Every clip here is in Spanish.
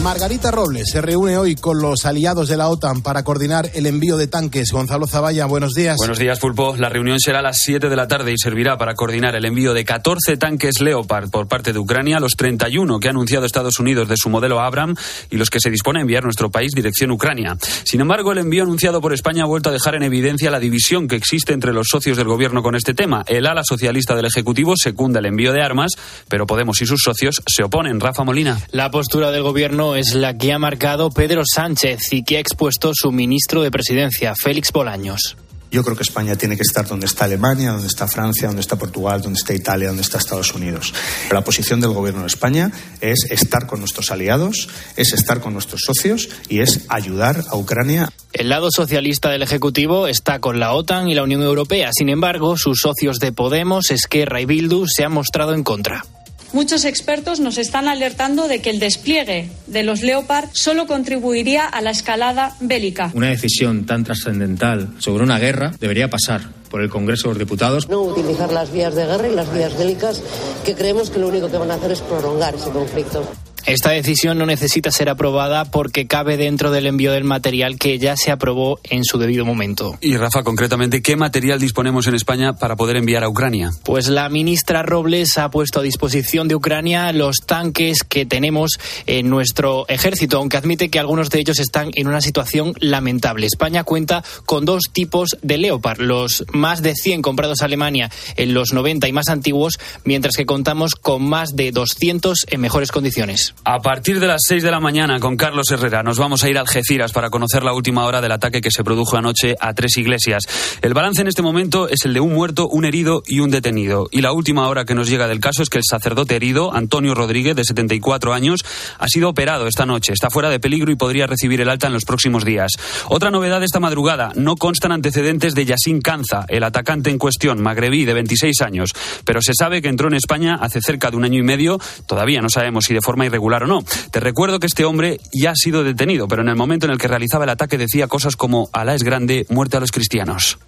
Margarita Robles se reúne hoy con los aliados de la OTAN para coordinar el envío de tanques. Gonzalo Zavalla, buenos días. Buenos días, Pulpo. La reunión será a las 7 de la tarde y servirá para coordinar el envío de 14 tanques Leopard por parte de Ucrania, los 31 que ha anunciado Estados Unidos de su modelo Abram y los que se dispone a enviar nuestro país dirección Ucrania. Sin embargo, el envío anunciado por España ha vuelto a dejar en evidencia la división que existe entre los socios del gobierno con este tema. El ala socialista del Ejecutivo secunda el envío de armas, pero Podemos y sus socios se oponen. Rafa Molina. La postura del gobierno es la que ha marcado Pedro Sánchez y que ha expuesto su ministro de Presidencia, Félix Bolaños. Yo creo que España tiene que estar donde está Alemania, donde está Francia, donde está Portugal, donde está Italia, donde está Estados Unidos. La posición del Gobierno de España es estar con nuestros aliados, es estar con nuestros socios y es ayudar a Ucrania. El lado socialista del Ejecutivo está con la OTAN y la Unión Europea. Sin embargo, sus socios de Podemos, Esquerra y Bildu se han mostrado en contra. Muchos expertos nos están alertando de que el despliegue de los Leopard solo contribuiría a la escalada bélica. Una decisión tan trascendental sobre una guerra debería pasar por el Congreso de los Diputados. No utilizar las vías de guerra y las vías bélicas, que creemos que lo único que van a hacer es prolongar ese conflicto. Esta decisión no necesita ser aprobada porque cabe dentro del envío del material que ya se aprobó en su debido momento. Y Rafa, concretamente, ¿qué material disponemos en España para poder enviar a Ucrania? Pues la ministra Robles ha puesto a disposición de Ucrania los tanques que tenemos en nuestro ejército, aunque admite que algunos de ellos están en una situación lamentable. España cuenta con dos tipos de Leopard, los más de 100 comprados a Alemania en los 90 y más antiguos, mientras que contamos con más de 200 en mejores condiciones. A partir de las 6 de la mañana con Carlos Herrera nos vamos a ir a Algeciras para conocer la última hora del ataque que se produjo anoche a tres iglesias. El balance en este momento es el de un muerto, un herido y un detenido. Y la última hora que nos llega del caso es que el sacerdote herido, Antonio Rodríguez, de 74 años, ha sido operado esta noche. Está fuera de peligro y podría recibir el alta en los próximos días. Otra novedad esta madrugada, no constan antecedentes de Yassin Canza, el atacante en cuestión, magrebí de 26 años, pero se sabe que entró en España hace cerca de un año y medio, todavía no sabemos si de forma irregular o no. Te recuerdo que este hombre ya ha sido detenido, pero en el momento en el que realizaba el ataque decía cosas como Alá es grande, muerte a los cristianos.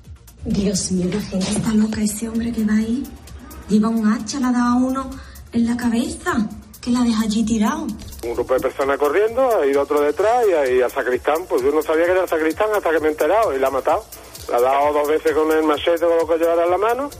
Dios mío, la gente está loca. Ese hombre que va ahí lleva un hacha, la da a uno en la cabeza, que la deja allí tirado. Un grupo de personas corriendo, ha ido otro detrás y, y al sacristán, pues yo no sabía que era el sacristán hasta que me he enterado y la ha matado. La ha dado dos veces con el machete con lo que llevara en la mano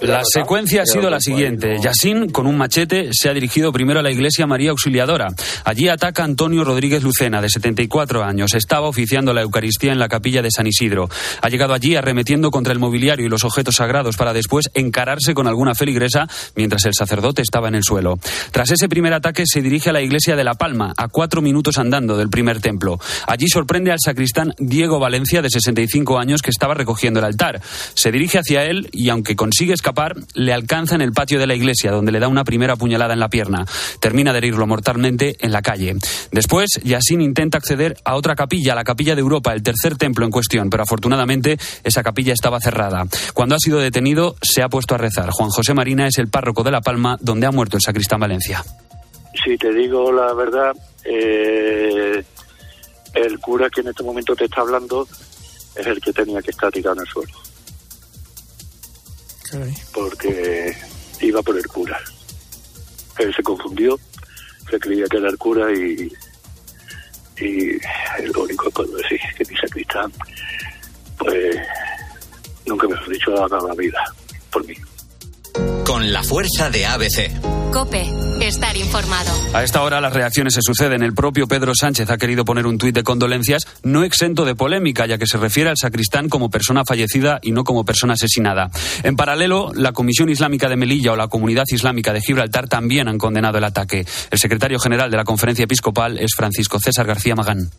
la secuencia ha sido la siguiente. Yassin, con un machete, se ha dirigido primero a la iglesia María Auxiliadora. Allí ataca Antonio Rodríguez Lucena, de 74 años. Estaba oficiando la Eucaristía en la capilla de San Isidro. Ha llegado allí arremetiendo contra el mobiliario y los objetos sagrados para después encararse con alguna feligresa mientras el sacerdote estaba en el suelo. Tras ese primer ataque se dirige a la iglesia de La Palma, a cuatro minutos andando del primer templo. Allí sorprende al sacristán Diego Valencia, de 65 años, que estaba recogiendo el altar. Se dirige hacia él y, aunque consigue escapar, le alcanza en el patio de la iglesia, donde le da una primera puñalada en la pierna. Termina de herirlo mortalmente en la calle. Después, Yassin intenta acceder a otra capilla, la capilla de Europa, el tercer templo en cuestión, pero afortunadamente esa capilla estaba cerrada. Cuando ha sido detenido, se ha puesto a rezar. Juan José Marina es el párroco de La Palma, donde ha muerto el sacristán Valencia. Si te digo la verdad, eh, el cura que en este momento te está hablando es el que tenía que estar tirado en el suelo porque iba por el cura. Él se confundió, se creía que era el cura y, y lo único que puedo decir es que mi sacristán, pues nunca me ha dicho nada en la vida por mí. Con la fuerza de ABC. Cope, estar informado. A esta hora las reacciones se suceden. El propio Pedro Sánchez ha querido poner un tuit de condolencias no exento de polémica, ya que se refiere al sacristán como persona fallecida y no como persona asesinada. En paralelo, la Comisión Islámica de Melilla o la Comunidad Islámica de Gibraltar también han condenado el ataque. El secretario general de la Conferencia Episcopal es Francisco César García Magán.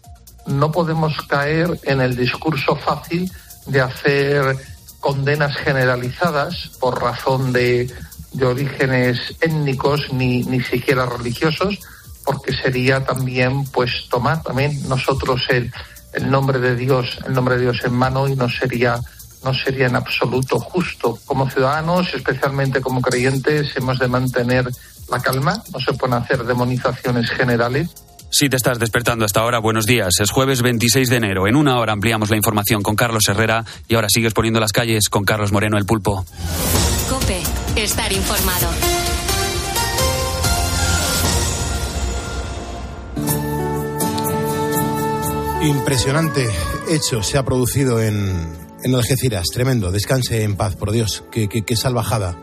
No podemos caer en el discurso fácil de hacer condenas generalizadas por razón de, de orígenes étnicos ni, ni siquiera religiosos, porque sería también pues tomar también nosotros el, el nombre de Dios, el nombre de Dios en mano y no sería no sería en absoluto justo. Como ciudadanos, especialmente como creyentes, hemos de mantener la calma, no se pueden hacer demonizaciones generales Si te estás despertando hasta ahora, buenos días. Es jueves 26 de enero. En una hora ampliamos la información con Carlos Herrera y ahora sigues poniendo las calles con Carlos Moreno el Pulpo. Cope, estar informado. Impresionante hecho se ha producido en, en Algeciras. Tremendo. Descanse en paz, por Dios. Qué, qué, salvajada.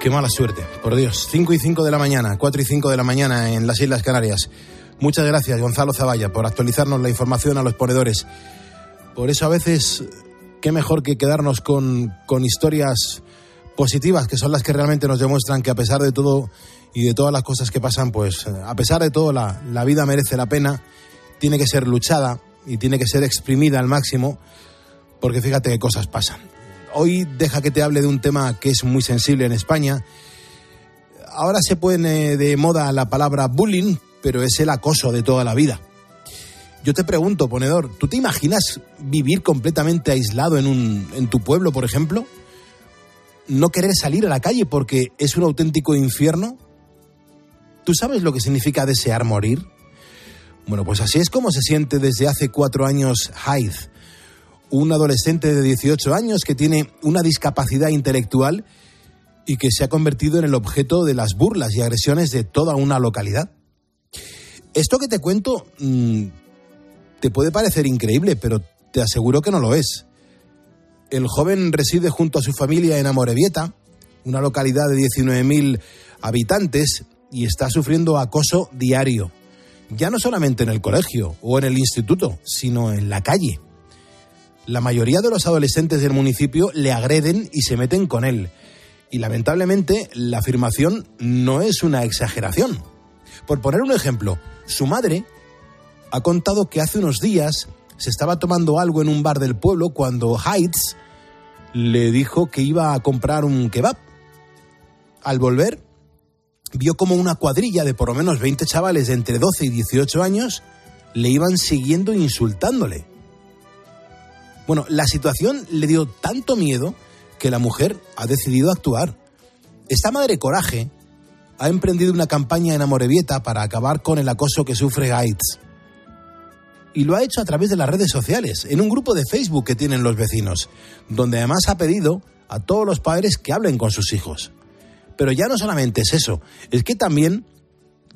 Qué mala suerte, por Dios. 5 y 5 de la mañana, 4 y 5 de la mañana en las Islas Canarias. Muchas gracias, Gonzalo Zavalla, por actualizarnos la información a los ponedores. Por eso a veces, qué mejor que quedarnos con, con historias positivas, que son las que realmente nos demuestran que a pesar de todo y de todas las cosas que pasan, pues a pesar de todo la, la vida merece la pena, tiene que ser luchada y tiene que ser exprimida al máximo, porque fíjate qué cosas pasan. Hoy deja que te hable de un tema que es muy sensible en España. Ahora se pone de moda la palabra bullying, pero es el acoso de toda la vida. Yo te pregunto, ponedor, ¿tú te imaginas vivir completamente aislado en, un, en tu pueblo, por ejemplo? ¿No querer salir a la calle porque es un auténtico infierno? ¿Tú sabes lo que significa desear morir? Bueno, pues así es como se siente desde hace cuatro años Hyde, un adolescente de 18 años que tiene una discapacidad intelectual y que se ha convertido en el objeto de las burlas y agresiones de toda una localidad. Esto que te cuento mmm, te puede parecer increíble, pero te aseguro que no lo es. El joven reside junto a su familia en Amorebieta, una localidad de 19.000 habitantes, y está sufriendo acoso diario. Ya no solamente en el colegio o en el instituto, sino en la calle. La mayoría de los adolescentes del municipio le agreden y se meten con él. Y lamentablemente la afirmación no es una exageración. Por poner un ejemplo, su madre ha contado que hace unos días se estaba tomando algo en un bar del pueblo cuando Heights le dijo que iba a comprar un kebab. Al volver, vio como una cuadrilla de por lo menos 20 chavales de entre 12 y 18 años le iban siguiendo insultándole. Bueno, la situación le dio tanto miedo que la mujer ha decidido actuar. Esta madre coraje ha emprendido una campaña en Amorebieta para acabar con el acoso que sufre Gaitz. Y lo ha hecho a través de las redes sociales, en un grupo de Facebook que tienen los vecinos, donde además ha pedido a todos los padres que hablen con sus hijos. Pero ya no solamente es eso, es que también,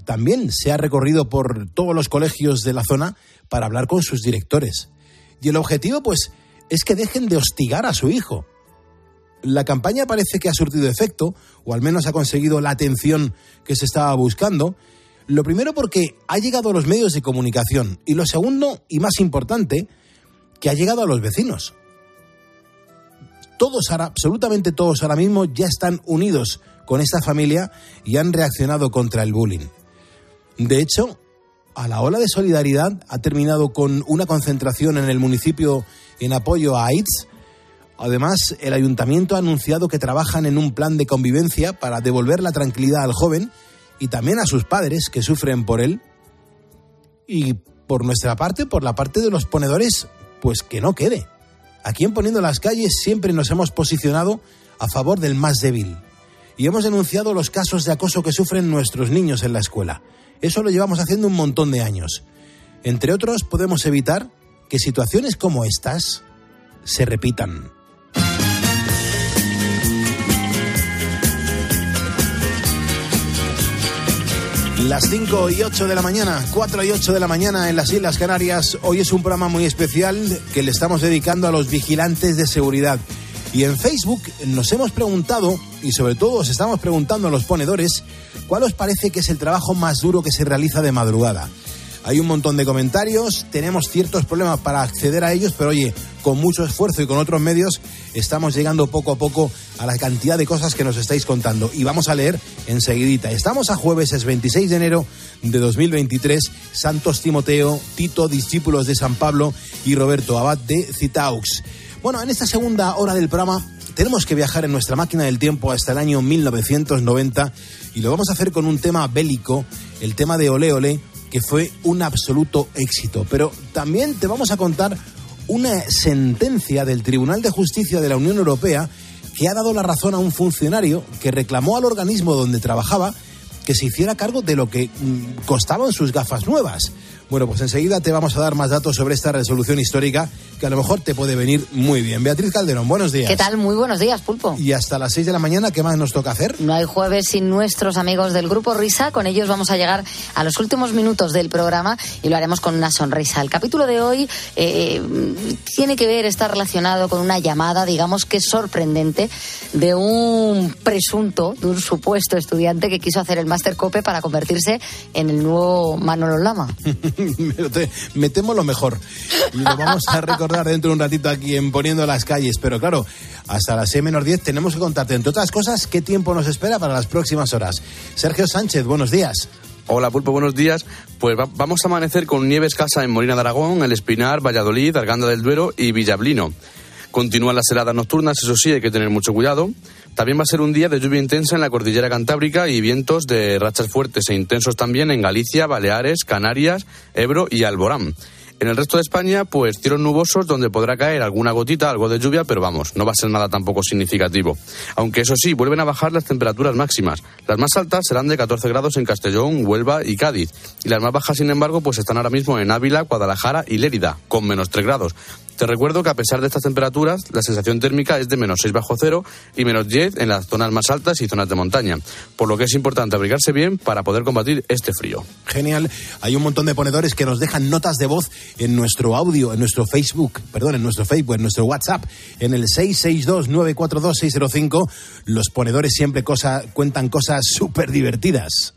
también se ha recorrido por todos los colegios de la zona para hablar con sus directores. Y el objetivo, pues, es que dejen de hostigar a su hijo. La campaña parece que ha surtido efecto, o al menos ha conseguido la atención que se estaba buscando. Lo primero porque ha llegado a los medios de comunicación y lo segundo, y más importante, que ha llegado a los vecinos. Todos, absolutamente todos ahora mismo ya están unidos con esta familia y han reaccionado contra el bullying. De hecho, a la ola de solidaridad ha terminado con una concentración en el municipio en apoyo a AIDS. Además, el ayuntamiento ha anunciado que trabajan en un plan de convivencia para devolver la tranquilidad al joven y también a sus padres que sufren por él. Y por nuestra parte, por la parte de los ponedores, pues que no quede. Aquí en Poniendo las Calles siempre nos hemos posicionado a favor del más débil. Y hemos denunciado los casos de acoso que sufren nuestros niños en la escuela. Eso lo llevamos haciendo un montón de años. Entre otros, podemos evitar que situaciones como estas se repitan. Las 5 y 8 de la mañana, 4 y 8 de la mañana en las Islas Canarias. Hoy es un programa muy especial que le estamos dedicando a los vigilantes de seguridad. Y en Facebook nos hemos preguntado, y sobre todo os estamos preguntando a los ponedores, ¿cuál os parece que es el trabajo más duro que se realiza de madrugada? Hay un montón de comentarios, tenemos ciertos problemas para acceder a ellos, pero oye, con mucho esfuerzo y con otros medios estamos llegando poco a poco a la cantidad de cosas que nos estáis contando. Y vamos a leer enseguidita. Estamos a jueves, es 26 de enero de 2023. Santos Timoteo, Tito, discípulos de San Pablo y Roberto Abad de Citaux. Bueno, en esta segunda hora del programa tenemos que viajar en nuestra máquina del tiempo hasta el año 1990 y lo vamos a hacer con un tema bélico, el tema de Ole Ole que fue un absoluto éxito. Pero también te vamos a contar una sentencia del Tribunal de Justicia de la Unión Europea que ha dado la razón a un funcionario que reclamó al organismo donde trabajaba que se hiciera cargo de lo que mm, costaban sus gafas nuevas. Bueno, pues enseguida te vamos a dar más datos sobre esta resolución histórica que a lo mejor te puede venir muy bien. Beatriz Calderón, buenos días. ¿Qué tal? Muy buenos días, Pulpo. Y hasta las 6 de la mañana, ¿qué más nos toca hacer? No hay jueves sin nuestros amigos del Grupo Risa. Con ellos vamos a llegar a los últimos minutos del programa y lo haremos con una sonrisa. El capítulo de hoy eh, tiene que ver, está relacionado con una llamada, digamos que sorprendente, de un presunto, de un supuesto estudiante que quiso hacer el máster COPE para convertirse en el nuevo Manolo Lama. me temo lo mejor. Y lo vamos a recordar dentro de un ratito aquí en Poniendo las Calles. Pero claro, hasta las 6 menos 10 tenemos que contarte, entre otras cosas, qué tiempo nos espera para las próximas horas. Sergio Sánchez, buenos días. Hola Pulpo, buenos días. Pues vamos a amanecer con nieve escasa en Molina de Aragón, El Espinar, Valladolid, Arganda del Duero y Villablino. Continúan las heladas nocturnas, eso sí, hay que tener mucho cuidado. También va a ser un día de lluvia intensa en la cordillera cantábrica y vientos de rachas fuertes e intensos también en Galicia, Baleares, Canarias, Ebro y Alborán. En el resto de España, pues cielos nubosos donde podrá caer alguna gotita, algo de lluvia, pero vamos, no va a ser nada tampoco significativo. Aunque eso sí, vuelven a bajar las temperaturas máximas. Las más altas serán de 14 grados en Castellón, Huelva y Cádiz. Y las más bajas, sin embargo, pues están ahora mismo en Ávila, Guadalajara y Lérida, con menos 3 grados. Te recuerdo que a pesar de estas temperaturas, la sensación térmica es de menos 6 bajo cero y menos 10 en las zonas más altas y zonas de montaña, por lo que es importante abrigarse bien para poder combatir este frío. Genial. Hay un montón de ponedores que nos dejan notas de voz en nuestro audio, en nuestro Facebook, perdón, en nuestro Facebook, en nuestro WhatsApp, en el 662-942-605. Los ponedores siempre cosa, cuentan cosas súper divertidas.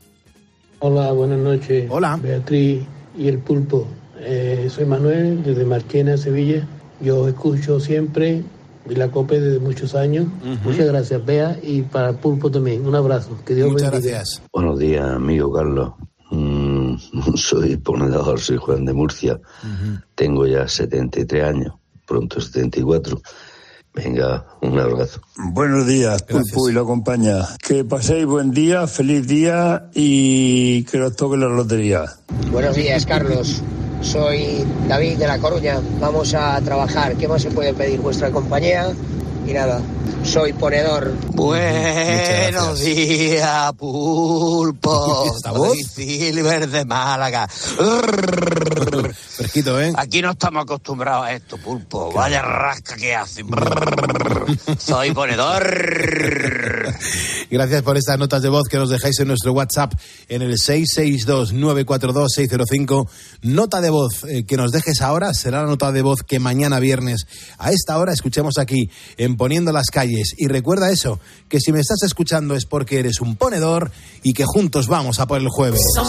Hola, buenas noches. Hola. Beatriz y el pulpo. Eh, soy Manuel, desde Marchena, Sevilla. Yo escucho siempre de la COPE desde muchos años. Muchas gracias, Bea, y para el Pulpo también. Un abrazo. Que Dios Muchas bendiga. gracias. Buenos días, amigo Carlos. Mm, soy ponedor, soy Juan de Murcia. Tengo ya 73 años, pronto 74. Venga, un abrazo. Buenos días, Pulpo y la compañía. Que paséis buen día, feliz día y que os toque la lotería. Buenos días, Carlos. Soy David de La Coruña. Vamos a trabajar. ¿Qué más se puede pedir? Vuestra compañía. Y nada, soy ponedor. Buenos días, pulpo. Soy Silver de Málaga. Fresquito, ¿eh? Aquí no estamos acostumbrados a esto, pulpo. Vaya rasca que hacen. Soy ponedor. Gracias por estas notas de voz que nos dejáis en nuestro WhatsApp en el 662-942-605. Nota de voz eh, que nos dejes ahora será la nota de voz que mañana viernes a esta hora escuchemos aquí en Poniendo las Calles. Y recuerda eso, que si me estás escuchando es porque eres un ponedor y que juntos vamos a por el jueves. Son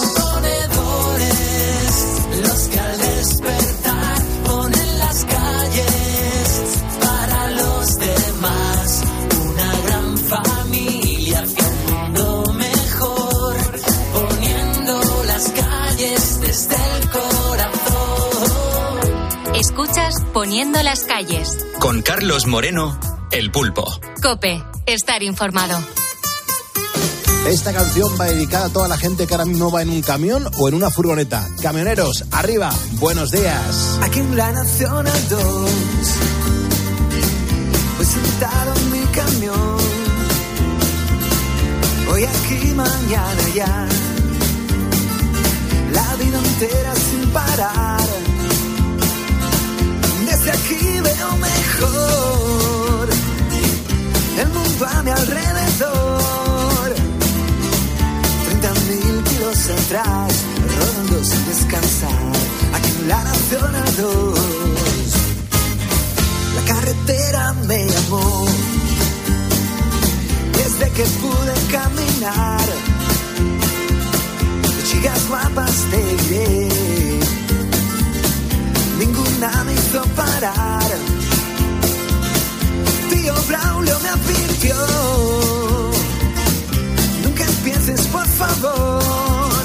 corazón. Escuchas Poniendo las calles. Con Carlos Moreno, El Pulpo. Cope, estar informado. Esta canción va dedicada a toda la gente que ahora mismo va en un camión o en una furgoneta. Camioneros, arriba, buenos días. Aquí en la Nacional 2 Voy sentado en mi camión Hoy aquí, mañana ya sin parar. Desde aquí veo mejor. El mundo a mi alrededor. 30 mil kilos atrás Rodando sin descansar. Aquí en la Nacional 2 La carretera me llamó. Desde que pude caminar De chicas guapas te diré Ninguna me hizo parar. Tío Braulio me advirtió. Nunca empieces, por favor.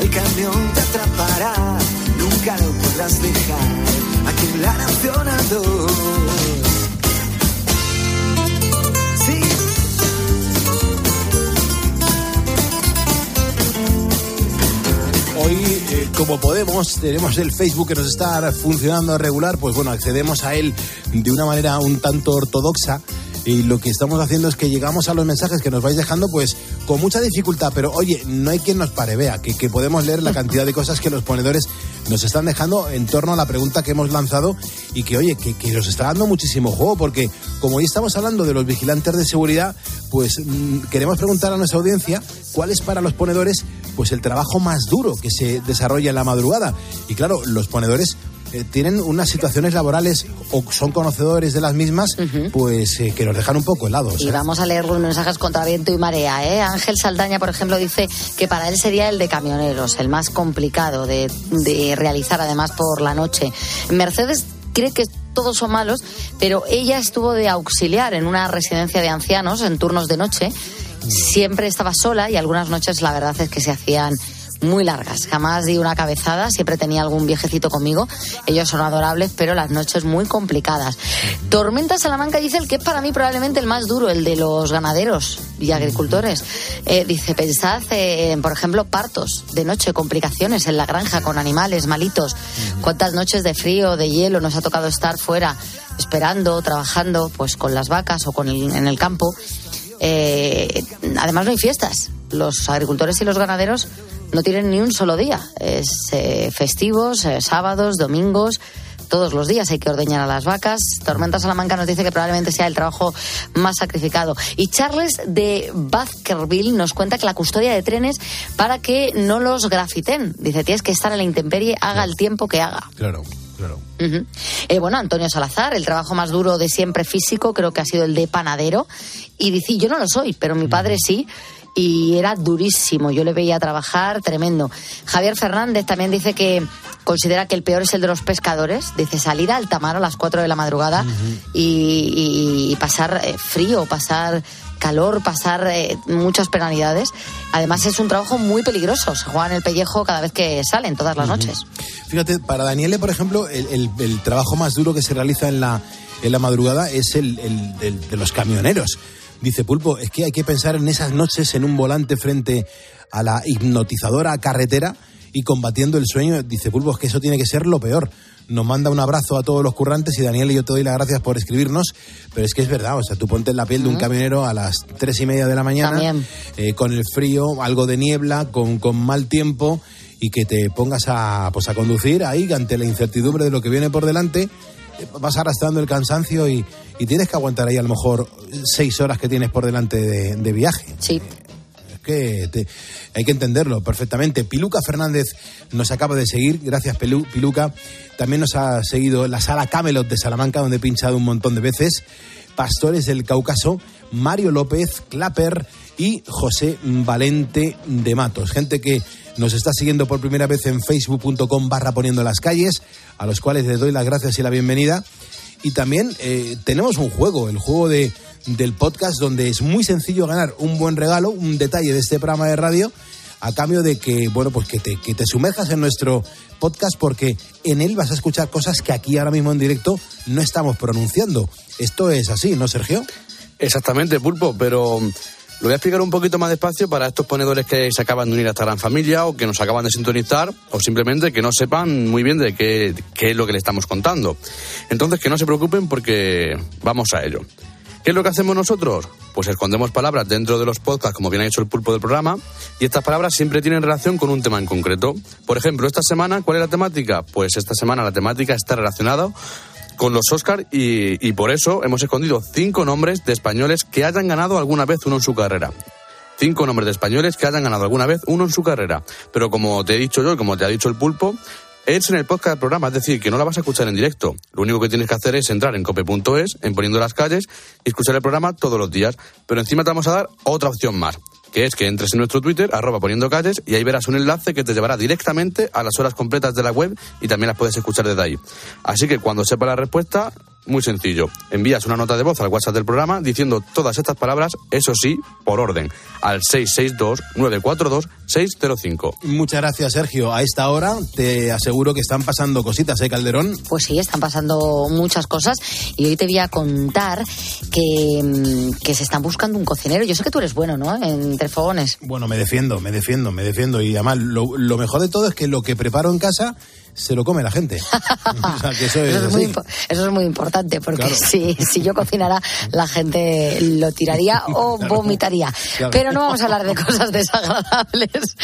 El camión te atrapará, nunca lo podrás dejar. Aquí la Hoy, eh, como podemos, tenemos el Facebook que nos está funcionando regular, pues bueno, accedemos a él de una manera un tanto ortodoxa. Y lo que estamos haciendo es que llegamos a los mensajes que nos vais dejando pues con mucha dificultad, pero oye, no hay quien nos pare, vea, que, podemos leer la cantidad de cosas que los ponedores nos están dejando en torno a la pregunta que hemos lanzado y que oye, que, que nos está dando muchísimo juego porque como hoy estamos hablando de los vigilantes de seguridad, pues mm, queremos preguntar a nuestra audiencia cuál es para los ponedores pues el trabajo más duro que se desarrolla en la madrugada. Y claro, los ponedores eh, tienen unas situaciones laborales o son conocedores de las mismas, pues eh, que nos dejan un poco helados. Y ¿eh? vamos a leer los mensajes contra viento y marea. ¿eh? Ángel Saldaña, por ejemplo, dice que para él sería el de camioneros, el más complicado de, de realizar además por la noche. Mercedes cree que todos son malos, pero ella estuvo de auxiliar en una residencia de ancianos en turnos de noche. Siempre estaba sola y algunas noches la verdad es que se hacían muy largas. Jamás di una cabezada, siempre tenía algún viejecito conmigo. Ellos son adorables, pero las noches muy complicadas. Tormenta Salamanca dice el que es para mí probablemente el más duro, el de los ganaderos y agricultores. Eh, dice, pensad eh, en, por ejemplo, partos de noche, complicaciones en la granja con animales malitos. ¿Cuántas noches de frío, de hielo nos ha tocado estar fuera, esperando, trabajando, pues con las vacas o con el- en el campo? Eh, además no hay fiestas. Los agricultores y los ganaderos no tienen ni un solo día. Es eh, festivos, eh, sábados, domingos. Todos los días hay que ordeñar a las vacas. Tormenta Salamanca nos dice que probablemente sea el trabajo más sacrificado. Y Charles de Baskerville nos cuenta que la custodia de trenes para que no los grafiten. Dice, tienes que estar en la intemperie, haga el tiempo que haga. Claro, claro. Eh, bueno, Antonio Salazar, el trabajo más duro de siempre físico, creo que ha sido el de panadero. Y dice, yo no lo soy, pero mi padre sí. Y era durísimo, yo le veía trabajar tremendo. Javier Fernández también dice que considera que el peor es el de los pescadores. Dice salir al tamar a las 4 de la madrugada y, y- y pasar eh, frío, pasar calor, pasar eh, muchas penalidades. Además es un trabajo muy peligroso, se juegan el pellejo cada vez que salen, todas las noches. Fíjate, para Daniele, por ejemplo, el, el- el trabajo más duro que se realiza en la, en la madrugada es el, el de los camioneros. Dice Pulpo, es que hay que pensar en esas noches en un volante frente a la hipnotizadora carretera y combatiendo el sueño. Dice Pulpo, es que eso tiene que ser lo peor. Nos manda un abrazo a todos los currantes y Daniel, yo te doy las gracias por escribirnos, pero es que es verdad, o sea, tú ponte en la piel de un camionero a las tres y media de la mañana, eh, con el frío, algo de niebla, con, con mal tiempo y que te pongas a, pues a conducir ahí ante la incertidumbre de lo que viene por delante, eh, vas arrastrando el cansancio y, y tienes que aguantar ahí a lo mejor seis horas que tienes por delante de, de viaje. Sí. Que hay que entenderlo perfectamente. Piluca Fernández nos acaba de seguir, gracias Piluca. También nos ha seguido la sala Camelot de Salamanca, donde he pinchado un montón de veces. Pastores del Cáucaso, Mario López, Clapper y José Valente de Matos. Gente que nos está siguiendo por primera vez en facebook.com barra poniendo las calles, a los cuales les doy las gracias y la bienvenida. Y también eh, tenemos un juego, el juego de, del podcast, donde es muy sencillo ganar un buen regalo, un detalle de este programa de radio, a cambio de que, bueno, pues que te, que te sumerjas en nuestro podcast, porque en él vas a escuchar cosas que aquí ahora mismo en directo no estamos pronunciando. Esto es así, ¿no, Sergio? Exactamente, Pulpo, pero mm, lo voy a explicar un poquito más despacio para estos ponedores que se acaban de unir a esta gran familia o que nos acaban de sintonizar o simplemente que no sepan muy bien de qué, qué es lo que le estamos contando. Entonces, que no se preocupen porque vamos a ello. ¿Qué es lo que hacemos nosotros? Pues escondemos palabras dentro de los podcasts, como bien ha dicho el pulpo del programa, y estas palabras siempre tienen relación con un tema en concreto. Por ejemplo, esta semana, ¿cuál es la temática? Pues esta semana la temática está relacionada con los Oscar y, y por eso hemos escondido cinco nombres de españoles que hayan ganado alguna vez uno en su carrera. Cinco nombres de españoles que hayan ganado alguna vez uno en su carrera. Pero como te he dicho yo como te ha dicho el pulpo, es en el podcast del programa, es decir, que no la vas a escuchar en directo. Lo único que tienes que hacer es entrar en cope.es, en poniendo las calles y escuchar el programa todos los días. Pero encima te vamos a dar otra opción más, que es que entres en nuestro Twitter, arroba poniendo calles, y ahí verás un enlace que te llevará directamente a las horas completas de la web y también las puedes escuchar desde ahí. Así que cuando sepa la respuesta, muy sencillo. Envías una nota de voz al WhatsApp del programa diciendo todas estas palabras, eso sí, por orden, al 662-942-605. Muchas gracias, Sergio. A esta hora te aseguro que están pasando cositas, ¿eh, Calderón? Pues sí, están pasando muchas cosas y hoy te voy a contar que, mm, que se están buscando un cocinero. Yo sé que tú eres bueno, ¿no? Entre fogones. Bueno, me defiendo, me defiendo, me defiendo. Y además, lo, lo mejor de todo es que lo que preparo en casa se lo come la gente. o sea, que eso es, Eso es, muy, eso es muy importante porque Claro. si, si yo cocinara la gente lo tiraría o vomitaría. Claro. Pero no vamos a hablar de cosas desagradables.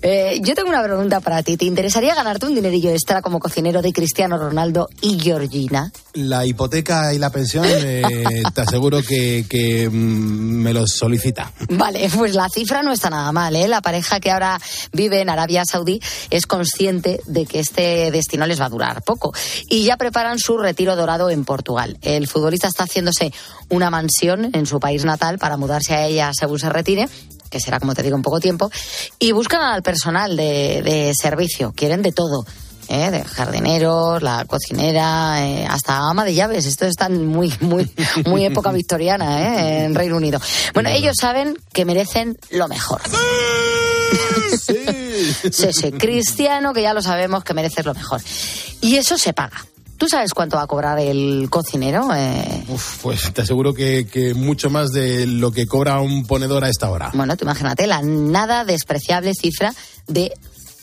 Eh, yo tengo una pregunta para ti. ¿Te interesaría ganarte un dinerillo extra como cocinero de Cristiano Ronaldo y Georgina? La hipoteca y la pensión, eh, te aseguro que, que, mm, me los solicita. Vale, pues la cifra no está nada mal, ¿eh? La pareja que ahora vive en Arabia Saudí es consciente de que este destino les va a durar poco y ya preparan su retiro dorado en Portugal. El futbolista está haciéndose una mansión en su país natal para mudarse a ella según se retire que será, como te digo, en poco tiempo, y buscan al personal de, de servicio, quieren de todo. ¿Eh? de jardineros, la cocinera, eh, hasta ama de llaves. Esto está muy, muy, muy época victoriana ¿eh? en Reino Unido. Bueno, ellos saben que merecen lo mejor. Sí, sí, Cristiano, que ya lo sabemos que mereces lo mejor. Y eso se paga. ¿Tú sabes cuánto va a cobrar el cocinero? Eh, Uf, pues te aseguro que, que mucho más de lo que cobra un ponedor a esta hora. bueno, tú imagínate la nada despreciable cifra de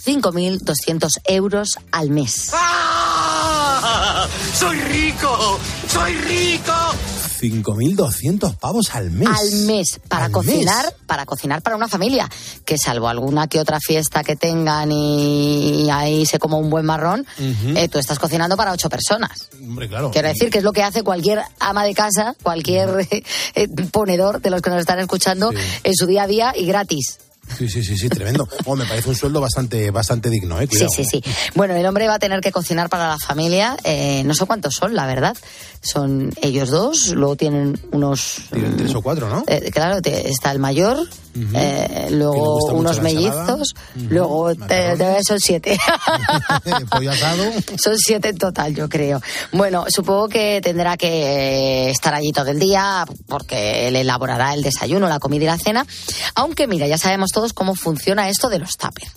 5.200 euros al mes. ¡Ah! ¡Soy rico! ¡Soy rico! 5.200 pavos al mes. al mes para Al cocinar, mes. para cocinar para una familia, que salvo alguna que otra fiesta que tengan y ahí se coma un buen marrón, eh, tú estás cocinando para ocho personas. Hombre, claro. Quiero decir que es lo que hace cualquier ama de casa, cualquier eh, ponedor de los que nos están escuchando en su día a día y gratis. Sí, sí, sí, sí, tremendo. Oh, me parece un sueldo bastante, bastante digno, ¿eh? Sí, Cuidado. sí, sí. Bueno, el hombre va a tener que cocinar para la familia. eh, no sé cuántos son, la verdad. Son ellos dos, luego tienen unos... Tienen tres o cuatro, ¿no? eh, claro, está el mayor, eh, luego unos mellizos, luego te- te- son siete. Pollo asado. Son siete en total, yo creo. Bueno, supongo que tendrá que estar allí todo el día porque él elaborará el desayuno, la comida y la cena. Aunque, mira, ya sabemos todos cómo funciona esto de los tuppers.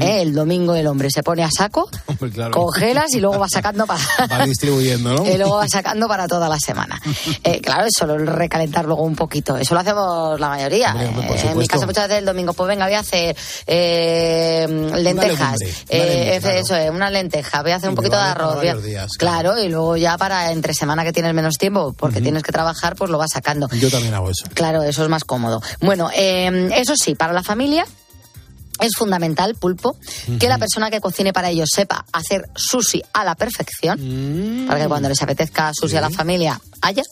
¿eh? El domingo el hombre se pone a saco, Hombre, claro. congelas y luego va sacando para... Va distribuyendo, ¿no? Y luego va sacando para toda la semana. Eh, claro, es solo recalentar luego un poquito. Eso lo hacemos la mayoría. Hombre, hombre, mi casa muchas veces el domingo, pues venga, voy a hacer eh, lentejas. legumbre, una Eh, legumbre, claro. Eso es, una lenteja. Voy a hacer Y un poquito de vale arroz. voy a- varios días, claro. y luego ya para entre semana que tienes menos tiempo, porque tienes que trabajar, pues lo vas sacando. Yo también hago eso. Claro, eso es más cómodo. Bueno, eh, eso sí, para la familia es fundamental, pulpo, que la persona que cocine para ellos sepa hacer sushi a la perfección, para que cuando les apetezca sushi a la familia haya.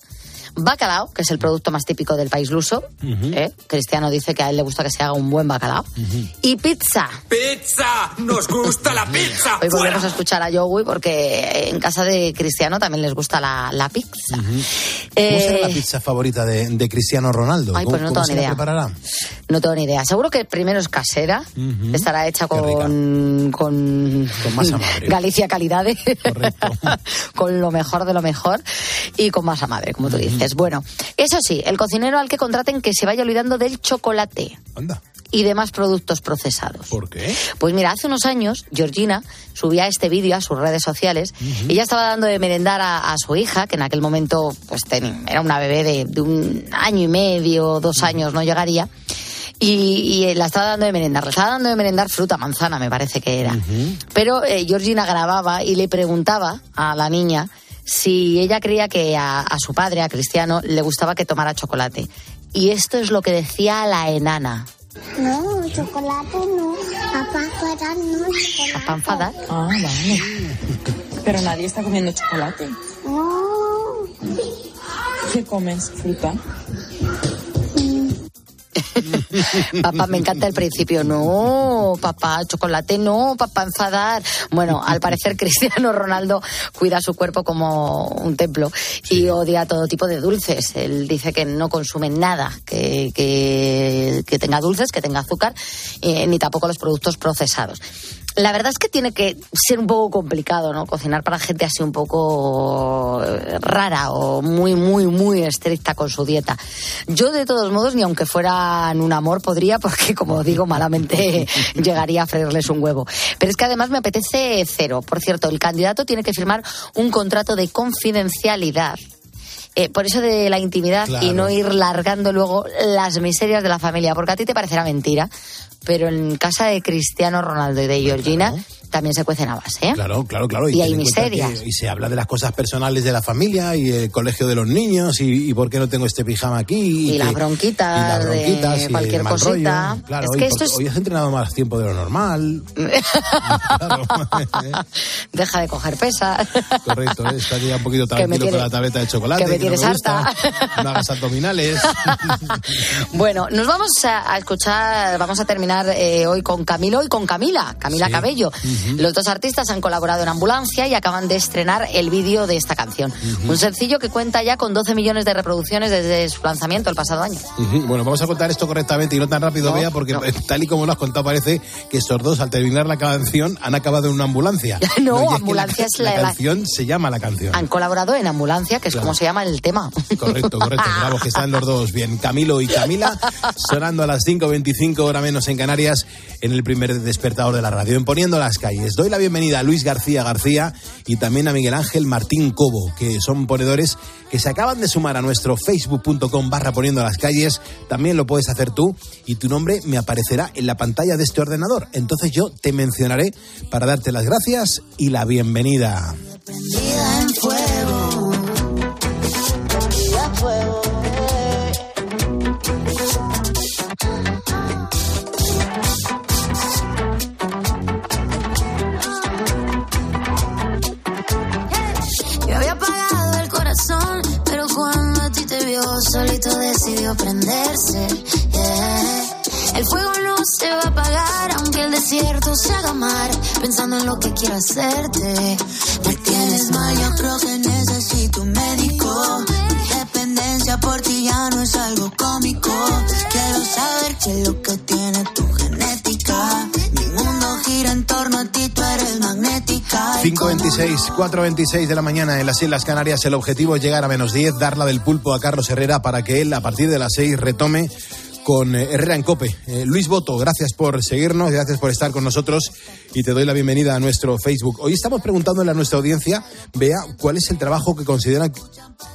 Bacalao, que es el producto más típico del país luso. ¿eh? Cristiano dice que a él le gusta que se haga un buen bacalao. Y pizza. ¡Pizza! ¡Nos gusta la pizza! Hoy volvemos a escuchar a Joey porque en casa de Cristiano también les gusta la, la pizza. ¿Cómo Eh, será la pizza favorita de, de Cristiano Ronaldo? Ay, ¿Cómo, pues no cómo tengo ni idea. preparará? No tengo ni idea. Seguro que primero es casera. Estará hecha con, con, Con masa madre. Galicia calidad, con lo mejor de lo mejor y con masa madre, como tú dices. Bueno, eso sí, el cocinero al que contraten que se vaya olvidando del chocolate Anda. y demás productos procesados. ¿Por qué? Pues mira, hace unos años Georgina subía este vídeo a sus redes sociales. Ella estaba dando de merendar a, a su hija, que en aquel momento pues ten- era una bebé de, de un año y medio, dos años, no llegaría. Y, y la estaba dando de merendar. Le estaba dando de merendar fruta, manzana, me parece que era. Pero eh, Georgina grababa y le preguntaba a la niña si ella creía que a, a su padre, a Cristiano, le gustaba que tomara chocolate. Y esto es lo que decía la enana. No, chocolate no. Papá fuera no, chocolate. Papá enfada. Ah, vale. Pero nadie está comiendo chocolate. No. ¿Qué comes? ¿Fruta? Papá, me encanta el principio. No, papá, chocolate, no, papá, enfadar. Bueno, al parecer Cristiano Ronaldo cuida su cuerpo como un templo y odia todo tipo de dulces. Él dice que no consume nada que, que, que tenga dulces, que tenga azúcar, eh, ni tampoco los productos procesados. La verdad es que tiene que ser un poco complicado, ¿no? Cocinar para gente así un poco eh, rara o muy, muy, muy estricta con su dieta. Yo, de todos modos, ni aunque fueran un amor, podría, porque, como digo, malamente llegaría a freírles un huevo. Pero es que además me apetece cero. Por cierto, el candidato tiene que firmar un contrato de confidencialidad. Eh, por eso de la intimidad Claro. y no ir largando luego las miserias de la familia, porque a ti te parecerá mentira, pero en casa de Cristiano Ronaldo y de Georgina también se cuecen habas, ¿eh? Claro, claro, claro. Y hay miserias. que- y se habla de las cosas personales de la familia y el colegio de los niños y, y por qué no tengo este pijama aquí. Y, las que- bronquitas, y las bronquitas de y cualquier cosita. rollo. Claro, es que esto porque es... hoy has entrenado más tiempo de lo normal. Deja de coger pesas. Correcto, ¿eh? estás ya un poquito Que tranquilo tiene- con la tableta de chocolate. que me no tienes gusta. harta. No hagas abdominales. Bueno, nos vamos a, a escuchar, vamos a terminar eh, hoy con Camilo y con Camila, Camila Sí. Cabello. Los dos artistas han colaborado en Ambulancia y acaban de estrenar el vídeo de esta canción. Un sencillo que cuenta ya con 12 millones de reproducciones desde su lanzamiento el pasado año. Bueno, vamos a contar esto correctamente y no tan rápido, No, Bea, porque tal y como lo has contado parece que estos dos al terminar la canción han acabado en una ambulancia. No, es que Ambulancia la, es la- la la- canción se llama la canción. Han colaborado en Ambulancia, que es Claro. como se llama el tema. Correcto, correcto. Bravo, que están los dos bien. Camilo y Camila sonando a las 5.25 hora menos en Canarias en el primer despertador de la radio, en Poniendo las calles. Doy la bienvenida a Luis García García y también a Miguel Ángel Martín Cobo, que son ponedores que se acaban de sumar a nuestro facebook.com barra Poniendo las calles. También lo puedes hacer tú y tu nombre me aparecerá en la pantalla de este ordenador. Entonces yo te mencionaré para darte las gracias y la bienvenida. Solito decidió prenderse. El fuego no se va a apagar, aunque el desierto se haga mar. Pensando en lo que quiero hacerte. Me tienes mal, yo creo que necesito un médico. Mi dependencia por ti ya no es algo cómico. Quiero saber qué es lo que tiene tu 5.26, 4.26 de la mañana en las Islas Canarias. El objetivo es llegar a menos 10, darla del pulpo a Carlos Herrera para que él a partir de las 6 retome con eh, Herrera en Cope. Eh, Luis Boto, gracias por seguirnos, gracias por estar con nosotros y te doy la bienvenida a nuestro Facebook. Hoy estamos preguntándole a nuestra audiencia, vea, cuál es el trabajo que consideran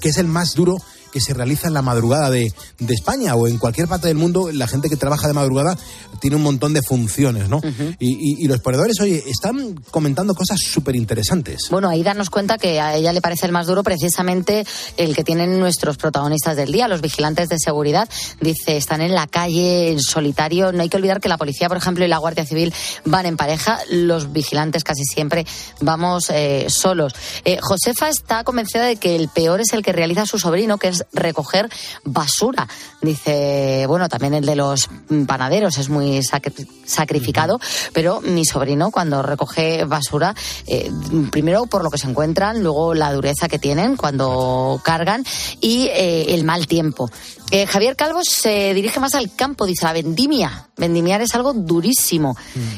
que es el más duro que se realiza en la madrugada de, de España o en cualquier parte del mundo. La gente que trabaja de madrugada tiene un montón de funciones, ¿no? y, y- y los ponedores, oye, están comentando cosas súper interesantes. Bueno, ahí darnos cuenta que a ella le parece el más duro precisamente el que tienen nuestros protagonistas del día, los vigilantes de seguridad. Dice, están en la calle, en solitario. No hay que olvidar que la policía, por ejemplo, y la Guardia Civil van en pareja. Los vigilantes casi siempre vamos eh, solos. Eh, Josefa está convencida de que el peor es el que realiza su sobrino, que es recoger basura. Dice, bueno, también el de los panaderos es muy sacri- sacrificado, pero mi sobrino cuando recoge basura, eh, primero por lo que se encuentran, luego la dureza que tienen cuando cargan y eh, el mal tiempo. Eh, Javier Calvo se dirige más al campo, dice la vendimia. Vendimiar es algo durísimo.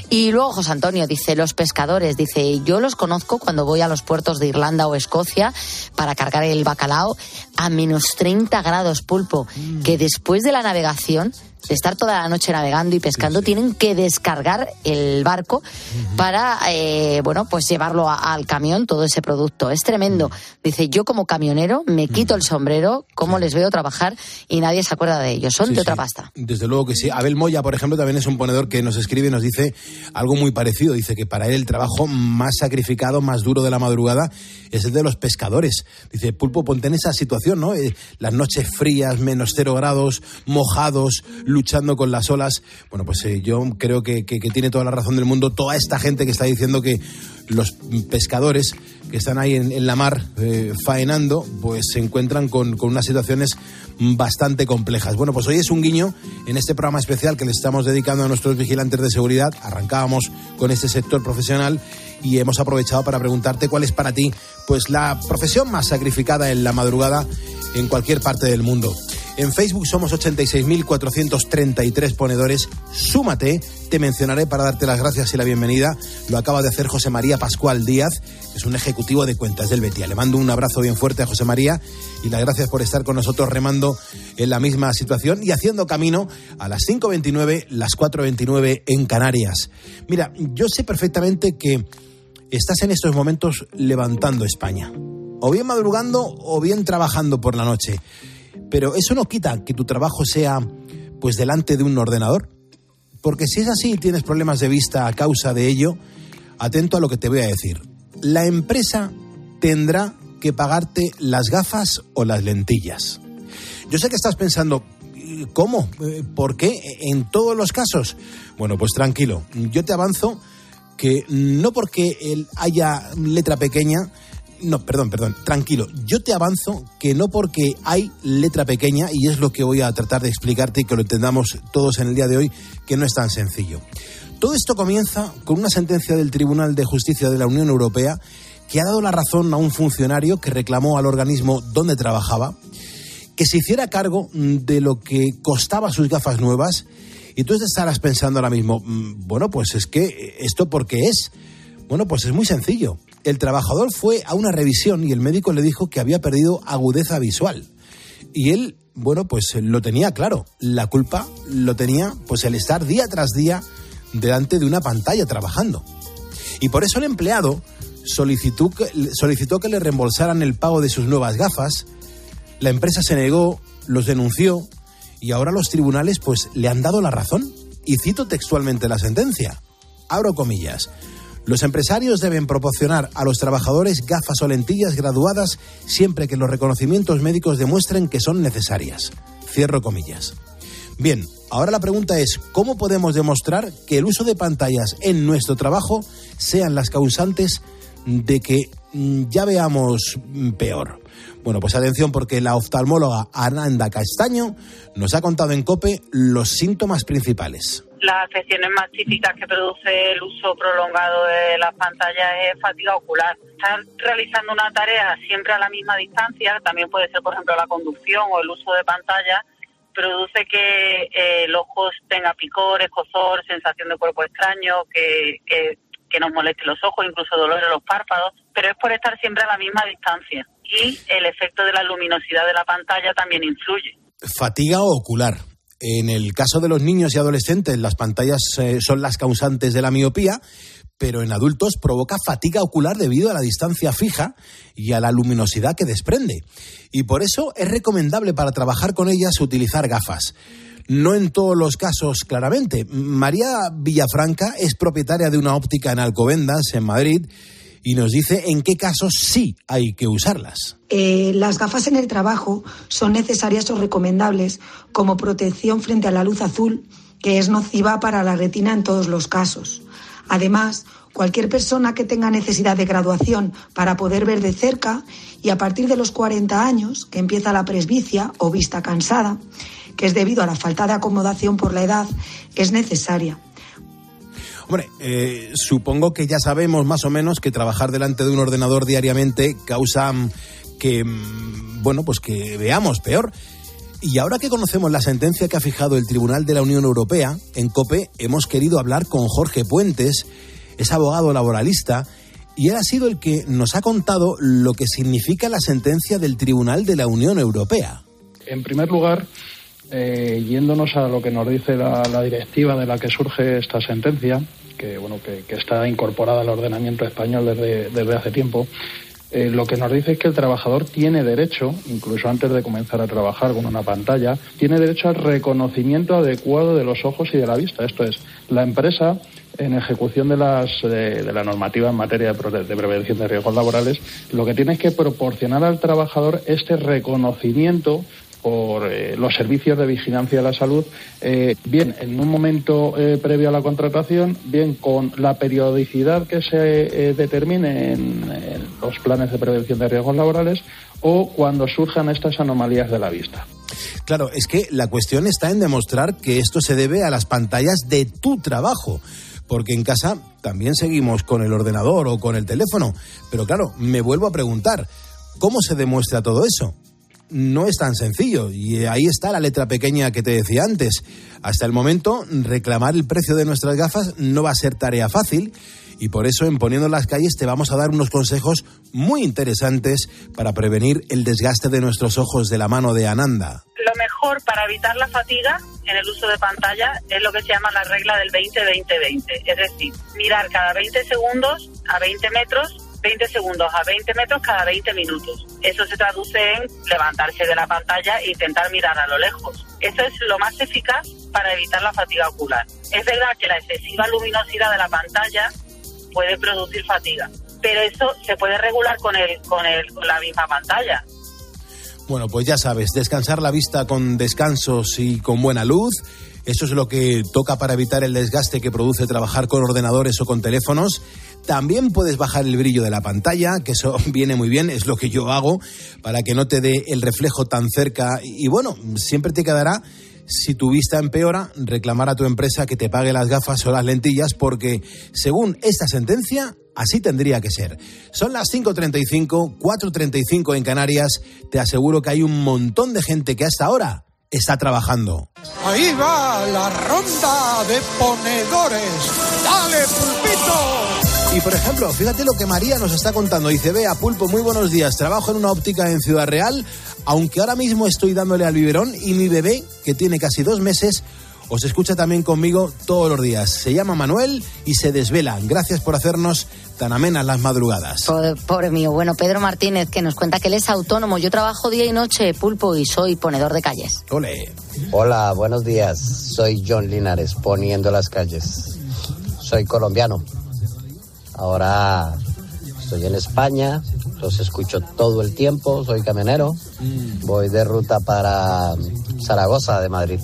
Y luego José Antonio dice, los pescadores, dice, yo los conozco cuando voy a los puertos de Irlanda o Escocia para cargar el bacalao a menos 30 grados pulpo, que después de la navegación, de estar toda la noche navegando y pescando, tienen que descargar el barco para, eh, bueno, pues llevarlo a- al camión, todo ese producto. Es tremendo. Dice, yo como camionero me quito el sombrero, como les veo trabajar y nadie se acuerda de ellos. Son de otra pasta. Desde luego que sí. Abel Moya, por ejemplo, también es un ponedor que nos escribe y nos dice algo muy parecido. Dice que para él el trabajo más sacrificado, más duro de la madrugada es el de los pescadores. Dice, Pulpo, ponte en esa situación, ¿no? Eh, las noches frías, menos cero grados, mojados, luchando con las olas. Bueno, pues eh, yo creo que, tiene toda la razón del mundo toda esta gente que está diciendo que los pescadores que están ahí en, en la mar eh, faenando, pues se encuentran con, con unas situaciones bastante complejas. Bueno, pues hoy es un guiño en este programa especial que le estamos dedicando a nuestros vigilantes de seguridad. Arrancábamos con este sector profesional y hemos aprovechado para preguntarte cuál es para ti pues la profesión más sacrificada en la madrugada en cualquier parte del mundo. En Facebook somos 86.433 ponedores. Súmate, te mencionaré para darte las gracias y la bienvenida. Lo acaba de hacer José María Pascual Díaz, que es un ejecutivo de cuentas del Betia. Le mando un abrazo bien fuerte a José María y las gracias por estar con nosotros remando en la misma situación y haciendo camino a las 5.29, las 4.29 en Canarias. Mira, yo sé perfectamente que estás en estos momentos levantando España. O bien madrugando o bien trabajando por la noche. Pero eso no quita que tu trabajo sea pues delante de un ordenador. Porque si es así y tienes problemas de vista a causa de ello, atento a lo que te voy a decir. La empresa tendrá que pagarte las gafas o las lentillas. Yo sé que estás pensando, ¿cómo? ¿Por qué? ¿En todos los casos? Bueno, pues tranquilo, yo te avanzo que no porque haya letra pequeña, no, perdón, perdón, tranquilo, yo te avanzo que no porque hay letra pequeña, y es lo que voy a tratar de explicarte y que lo entendamos todos en el día de hoy, que no es tan sencillo. Todo esto comienza con una sentencia del Tribunal de Justicia de la Unión Europea que ha dado la razón a un funcionario que reclamó al organismo donde trabajaba que se hiciera cargo de lo que costaba sus gafas nuevas. Y tú estarás pensando ahora mismo, mm, bueno, pues es que esto porque es. Bueno, pues es muy sencillo. El trabajador fue a una revisión y el médico le dijo que había perdido agudeza visual. Y él, bueno, pues lo tenía claro. La culpa lo tenía pues el estar día tras día delante de una pantalla trabajando. Y por eso el empleado solicitó que, solicitó que le reembolsaran el pago de sus nuevas gafas. La empresa se negó, los denunció y ahora los tribunales pues le han dado la razón. Y cito textualmente la sentencia. Abro comillas. Los empresarios deben proporcionar a los trabajadores gafas o lentillas graduadas siempre que los reconocimientos médicos demuestren que son necesarias. Cierro comillas. Bien, ahora la pregunta es, ¿cómo podemos demostrar que el uso de pantallas en nuestro trabajo sean las causantes de que mm, ya veamos mm, peor? Bueno, pues atención porque la oftalmóloga Ananda Castaño nos ha contado en COPE los síntomas principales. Las afecciones más típicas que produce el uso prolongado de las pantallas es fatiga ocular. Estar realizando una tarea siempre a la misma distancia, también puede ser, por ejemplo, la conducción o el uso de pantalla, produce que eh, el ojo tenga picor, escozor, sensación de cuerpo extraño, que nos moleste los ojos, incluso dolor en los párpados, pero es por estar siempre a la misma distancia. Y el efecto de la luminosidad de la pantalla también influye. Fatiga ocular. En el caso de los niños y adolescentes, las pantallas eh, son las causantes de la miopía, pero en adultos provoca fatiga ocular debido a la distancia fija y a la luminosidad que desprende. Y por eso es recomendable para trabajar con ellas utilizar gafas. No en todos los casos, claramente. María Villafranca es propietaria de una óptica en Alcobendas, en Madrid, y nos dice en qué casos sí hay que usarlas. Eh, las gafas en el trabajo son necesarias o recomendables como protección frente a la luz azul, que es nociva para la retina en todos los casos. Además, cualquier persona que tenga necesidad de graduación para poder ver de cerca y a partir de los 40 años, que empieza la presbicia o vista cansada, que es debido a la falta de acomodación por la edad, es necesaria. Hombre, eh, supongo que ya sabemos más o menos que trabajar delante de un ordenador diariamente causa que, mm, bueno, pues que veamos peor. Y ahora que conocemos la sentencia que ha fijado el Tribunal de la Unión Europea, en COPE hemos querido hablar con Jorge Puentes, es abogado laboralista, y él ha sido el que nos ha contado lo que significa la sentencia del Tribunal de la Unión Europea. En primer lugar, eh, yéndonos a lo que nos dice la, directiva de la que surge esta sentencia, que bueno que, está incorporada al ordenamiento español desde, desde hace tiempo, eh, lo que nos dice es que el trabajador tiene derecho, incluso antes de comenzar a trabajar con una pantalla, tiene derecho al reconocimiento adecuado de los ojos y de la vista. Esto es, la empresa, en ejecución de, las, eh, de la normativa en materia de, de prevención de riesgos laborales, lo que tiene es que proporcionar al trabajador este reconocimiento por eh, los servicios de vigilancia de la salud, eh, bien en un momento eh, previo a la contratación, bien con la periodicidad que se determine en, los planes de prevención de riesgos laborales o cuando surjan estas anomalías de la vista. Claro, es que la cuestión está en demostrar que esto se debe a las pantallas de tu trabajo porque en casa también seguimos con el ordenador o con el teléfono. Pero claro, me vuelvo a preguntar, ¿cómo se demuestra todo eso? No es tan sencillo. Y ahí está la letra pequeña que te decía antes. Hasta el momento, reclamar el precio de nuestras gafas no va a ser tarea fácil. Y por eso, en Poniendo las calles, te vamos a dar unos consejos muy interesantes para prevenir el desgaste de nuestros ojos de la mano de Ananda. Lo mejor para evitar la fatiga en el uso de pantalla es lo que se llama la regla del 20-20-20. Es decir, mirar cada 20 segundos a 20 metros 20 segundos a 20 metros cada 20 minutos. Eso se traduce en levantarse de la pantalla e intentar mirar a lo lejos. Eso es lo más eficaz para evitar la fatiga ocular. Es verdad que la excesiva luminosidad de la pantalla puede producir fatiga. Pero eso se puede regular con, el, con, el, con la misma pantalla. Bueno, pues ya sabes, descansar la vista con descansos y con buena luz. Eso es lo que toca para evitar el desgaste que produce trabajar con ordenadores o con teléfonos. También puedes bajar el brillo de la pantalla, que eso viene muy bien, es lo que yo hago, para que no te dé el reflejo tan cerca. Y bueno, siempre te quedará si tu vista empeora, reclamar a tu empresa que te pague las gafas o las lentillas, porque según esta sentencia, así tendría que ser. Son las 5.35, 4.35 en Canarias. Te aseguro que hay un montón de gente que hasta ahora está trabajando. Ahí va la ronda de ponedores. ¡Dale, pulpito! Y por ejemplo, fíjate lo que María nos está contando. Dice, vea, Pulpo, muy buenos días. Trabajo en una óptica en Ciudad Real, aunque ahora mismo estoy dándole al biberón y mi bebé, que tiene casi dos meses, os escucha también conmigo todos los días. Se llama Manuel y se desvela. Gracias por hacernos tan amenas las madrugadas. Pobre, pobre mío. Bueno, Pedro Martínez, que nos cuenta que él es autónomo. Yo trabajo día y noche, pulpo, y soy ponedor de calles. Ole. Hola, buenos días. Soy John Linares, poniendo las calles. Soy colombiano. Ahora estoy en España, los escucho todo el tiempo, soy camionero. Voy de ruta para Zaragoza de Madrid.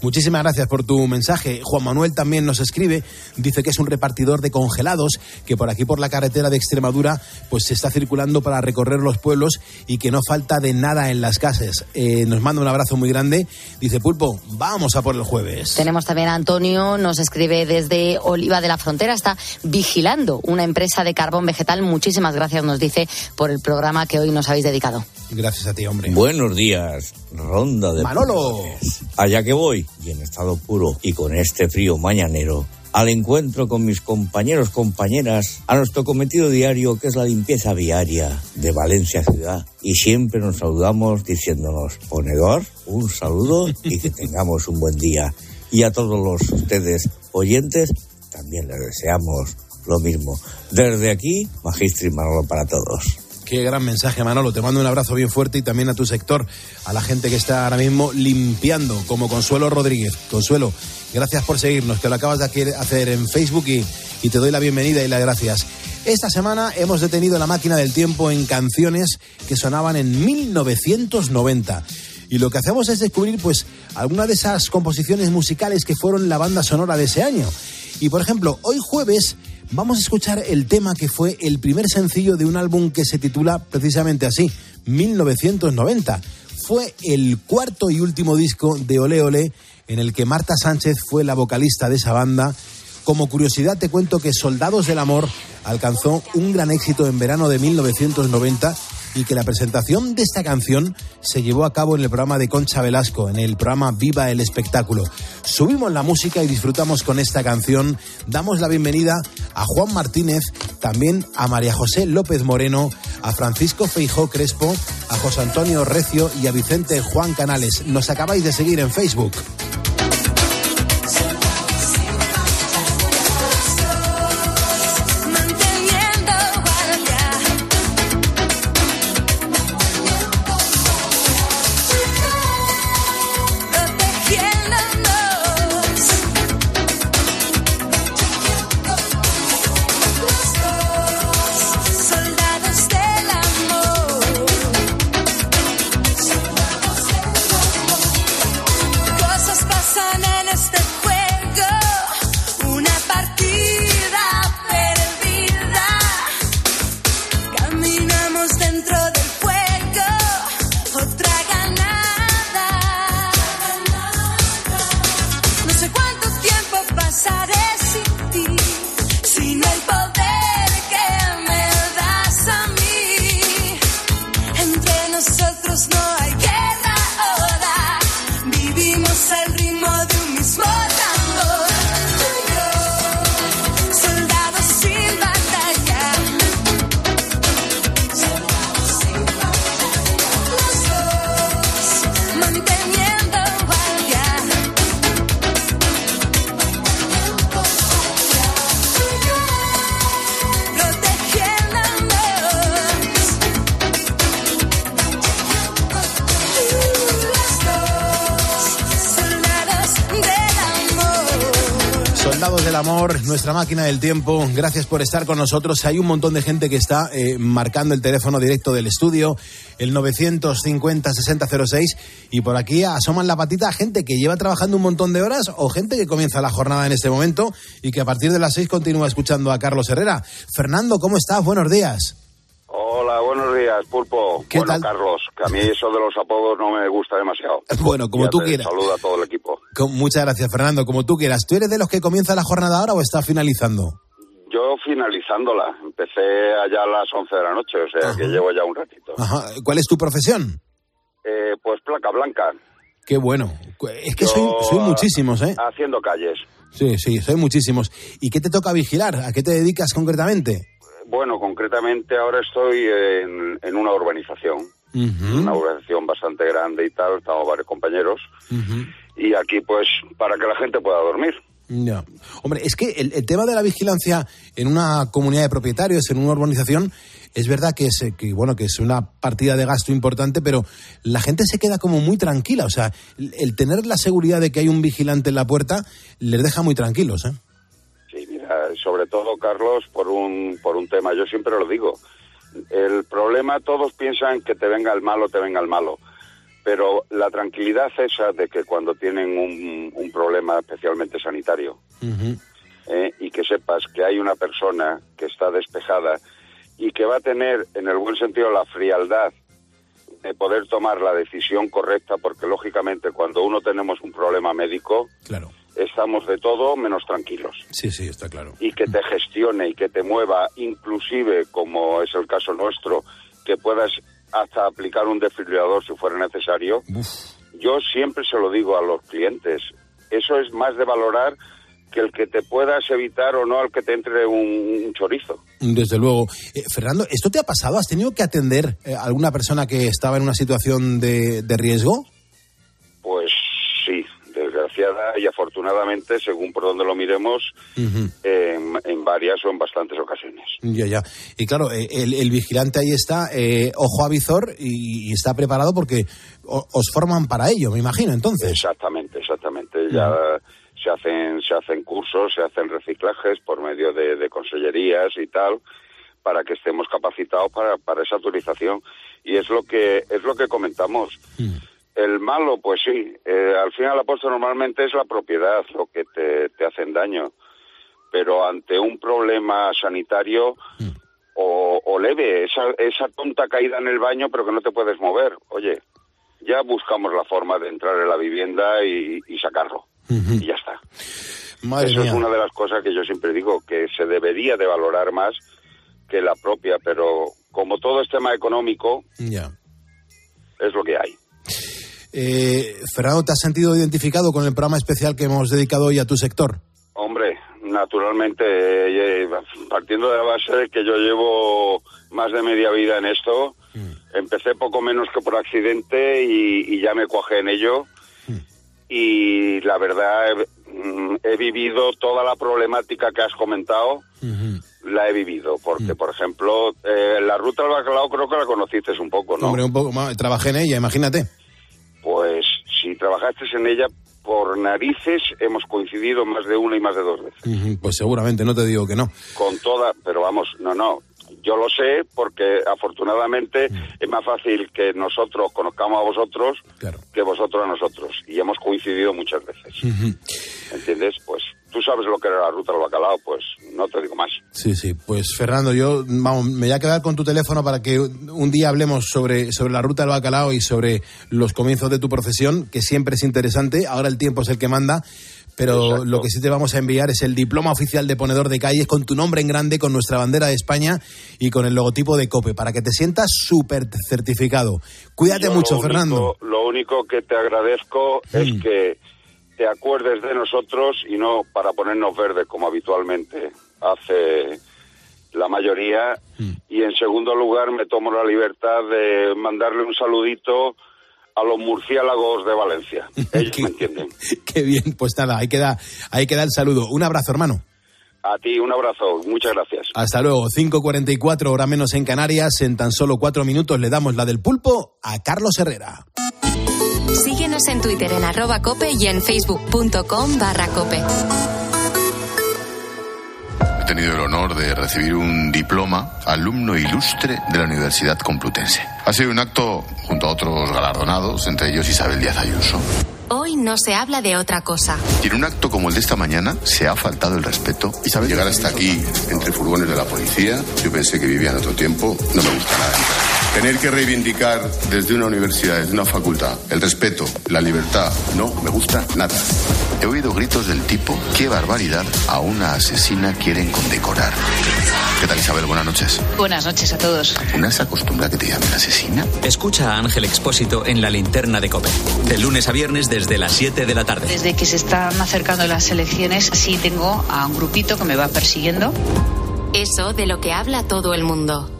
Muchísimas gracias por tu mensaje. Juan Manuel también nos escribe, dice que es un repartidor de congelados, que por aquí por la carretera de Extremadura pues se está circulando para recorrer los pueblos y que no falta de nada en las casas. Eh, nos manda un abrazo muy grande. Dice Pulpo, vamos a por el jueves. Tenemos también a Antonio, nos escribe desde Oliva de la Frontera, está vigilando una empresa de carbón vegetal. Muchísimas gracias, nos dice, por el programa que hoy nos habéis dedicado. Gracias a ti, hombre. Buenos días, ronda de Manolo. Allá que voy, y en estado puro, y con este frío mañanero, al encuentro con mis compañeros, compañeras, a nuestro cometido diario que es la limpieza viaria de Valencia ciudad. Y siempre nos saludamos diciéndonos, ponedor, un saludo y que tengamos un buen día. Y a todos los ustedes oyentes, también les deseamos lo mismo. Desde aquí, Magistri Manolo para todos. Qué gran mensaje, Manolo. Te mando un abrazo bien fuerte y también a tu sector, a la gente que está ahora mismo limpiando, como Consuelo Rodríguez. Consuelo, gracias por seguirnos, que lo acabas de hacer en Facebook y, y te doy la bienvenida y las gracias. Esta semana hemos detenido la máquina del tiempo en canciones que sonaban en 1990. Y lo que hacemos es descubrir, pues, alguna de esas composiciones musicales que fueron la banda sonora de ese año. Y, por ejemplo, hoy jueves vamos a escuchar el tema que fue el primer sencillo de un álbum que se titula precisamente así, 1990. Fue el cuarto y último disco de Ole Ole en el que Marta Sánchez fue la vocalista de esa banda. Como curiosidad te cuento que Soldados del Amor alcanzó un gran éxito en verano de 1990 y que la presentación de esta canción se llevó a cabo en el programa de Concha Velasco, en el programa Viva el Espectáculo. Subimos la música y disfrutamos con esta canción. Damos la bienvenida a Juan Martínez, también a María José López Moreno, a Francisco Feijó Crespo, a José Antonio Recio y a Vicente Juan Canales. Nos acabáis de seguir en Facebook. Amor, nuestra máquina del tiempo. Gracias por estar con nosotros. Hay un montón de gente que está eh, marcando el teléfono directo del estudio, el 950-6006. Y por aquí asoman la patita gente que lleva trabajando un montón de horas o gente que comienza la jornada en este momento y que a partir de las 6 continúa escuchando a Carlos Herrera. Fernando, ¿cómo estás? Buenos días. Hola, buenos días, Pulpo. ¿Qué bueno, tal? Carlos, que a mí eso de los apodos no me gusta demasiado. Bueno, como Ya tú quieras. Saluda a todo el equipo. Con- muchas gracias, Fernando. Como tú quieras. ¿Tú eres de los que comienza la jornada ahora o está finalizando? Yo finalizándola, empecé allá a las 11 de la noche, o sea que llevo ya un ratito. Ajá. ¿Cuál es tu profesión? Eh, pues placa blanca. Qué bueno. Es que Yo, soy, soy muchísimos, ¿eh? Haciendo calles. Sí, sí, soy muchísimos. ¿Y qué te toca vigilar? ¿A qué te dedicas concretamente? Bueno, concretamente ahora estoy en, en una urbanización, una urbanización bastante grande y tal, estamos varios compañeros, y aquí pues para que la gente pueda dormir. Ya. Hombre, es que el, el tema de la vigilancia en una comunidad de propietarios, en una urbanización, es verdad que es, que, bueno, que es una partida de gasto importante, pero la gente se queda como muy tranquila. O sea, el, el tener la seguridad de que hay un vigilante en la puerta les deja muy tranquilos, ¿eh? Sobre todo, Carlos, por un, por un tema, yo siempre lo digo, el problema, todos piensan que te venga el malo, te venga el malo, pero la tranquilidad esa de que cuando tienen un, un problema especialmente sanitario, eh, y que sepas que hay una persona que está despejada y que va a tener, en el buen sentido, la frialdad de poder tomar la decisión correcta, porque lógicamente cuando uno tenemos un problema médico, Claro. Estamos de todo menos tranquilos Sí, sí, está claro. y que te gestione y que te mueva, inclusive, como es el caso nuestro, que puedas hasta aplicar un desfibrilador si fuera necesario. Yo siempre se lo digo a los clientes, eso es más de valorar que el que te puedas evitar o no al que te entre un, un chorizo. Desde luego. Eh, Fernando, ¿esto te ha pasado? ¿Has tenido que atender eh, a alguna persona que estaba en una situación de, de riesgo? Y afortunadamente, según por donde lo miremos, en, en varias o en bastantes ocasiones. Ya, ya. Y claro, eh, el, el vigilante ahí está, eh, ojo a visor, y, y está preparado porque os forman para ello, me imagino, entonces. Exactamente, exactamente. Ya se hacen, se hacen cursos, se hacen reciclajes por medio de, de consellerías y tal, para que estemos capacitados para, para esa autorización. Y es lo que, es lo que comentamos. El malo, pues sí, eh, al final la normalmente es la propiedad lo que te, te hacen daño. Pero ante un problema sanitario o, o leve, esa, esa tonta caída en el baño pero que no te puedes mover, oye, ya buscamos la forma de entrar en la vivienda y, y sacarlo. Y ya está. Madre Eso mía. es una de las cosas que yo siempre digo, que se debería de valorar más que la propia, pero como todo es tema económico, Ya. es lo que hay. Eh, Fernando, ¿te has sentido identificado con el programa especial que hemos dedicado hoy a tu sector? Hombre, naturalmente, eh, partiendo de la base de que yo llevo más de media vida en esto, empecé poco menos que por accidente y, y ya me cuajé en ello. Y la verdad, he, mm, he vivido toda la problemática que has comentado, la he vivido. Porque, por ejemplo, eh, la ruta al bacalao creo que la conociste un poco, ¿no? Hombre, un poco más. Trabajé en ella, imagínate. Trabajaste en ella, por narices hemos coincidido más de una y más de dos veces. Pues seguramente, no te digo que no. con toda, pero vamos, no, no. Yo lo sé porque afortunadamente es más fácil que nosotros conozcamos a vosotros que vosotros a nosotros. Y hemos coincidido muchas veces. ¿Entiendes? Pues tú sabes lo que era la ruta del bacalao, pues no te digo más. Sí, sí. Pues Fernando, yo vamos, me voy a quedar con tu teléfono para que un día hablemos sobre, sobre la ruta del bacalao y sobre los comienzos de tu profesión, que siempre es interesante. Ahora el tiempo es el que manda. Pero lo que sí te vamos a enviar es el diploma oficial de ponedor de calles con tu nombre en grande, con nuestra bandera de España y con el logotipo de COPE, para que te sientas súper certificado. Cuídate Yo mucho, lo único- Fernando. Lo único que te agradezco es que te acuerdes de nosotros y no para ponernos verdes como habitualmente hace la mayoría. Y en segundo lugar me tomo la libertad de mandarle un saludito a los murciélagos de Valencia. Ellos me entienden. Qué bien, pues nada, ahí queda, ahí queda el saludo. Un abrazo, hermano. A ti un abrazo, muchas gracias. Hasta luego, 5.44 hora menos en Canarias. En tan solo cuatro minutos le damos la del pulpo a Carlos Herrera. Síguenos en Twitter en arroba cope y en facebook.com barra cope. tenido el honor de recibir un diploma alumno ilustre de la Universidad Complutense. Ha sido un acto junto a otros galardonados, entre ellos Isabel Díaz Ayuso. Hoy no se habla de otra cosa. Y en un acto como el de esta mañana se ha faltado el respeto. Isabel, llegar hasta aquí entre furgones de la policía, yo pensé que vivía en otro tiempo, no me gusta nada. Tener que reivindicar desde una universidad, desde una facultad, el respeto, la libertad, no me gusta nada. He oído gritos del tipo, qué barbaridad, a una asesina quieren condecorar. ¿Qué tal Isabel? Buenas noches. Buenas noches a todos. ¿Una se acostumbra a que te llamen asesina? Escucha a Ángel Expósito en la linterna de Cope. De lunes a viernes desde las 7 de la tarde. Desde que se están acercando las elecciones, sí tengo a un grupito que me va persiguiendo. Eso de lo que habla todo el mundo.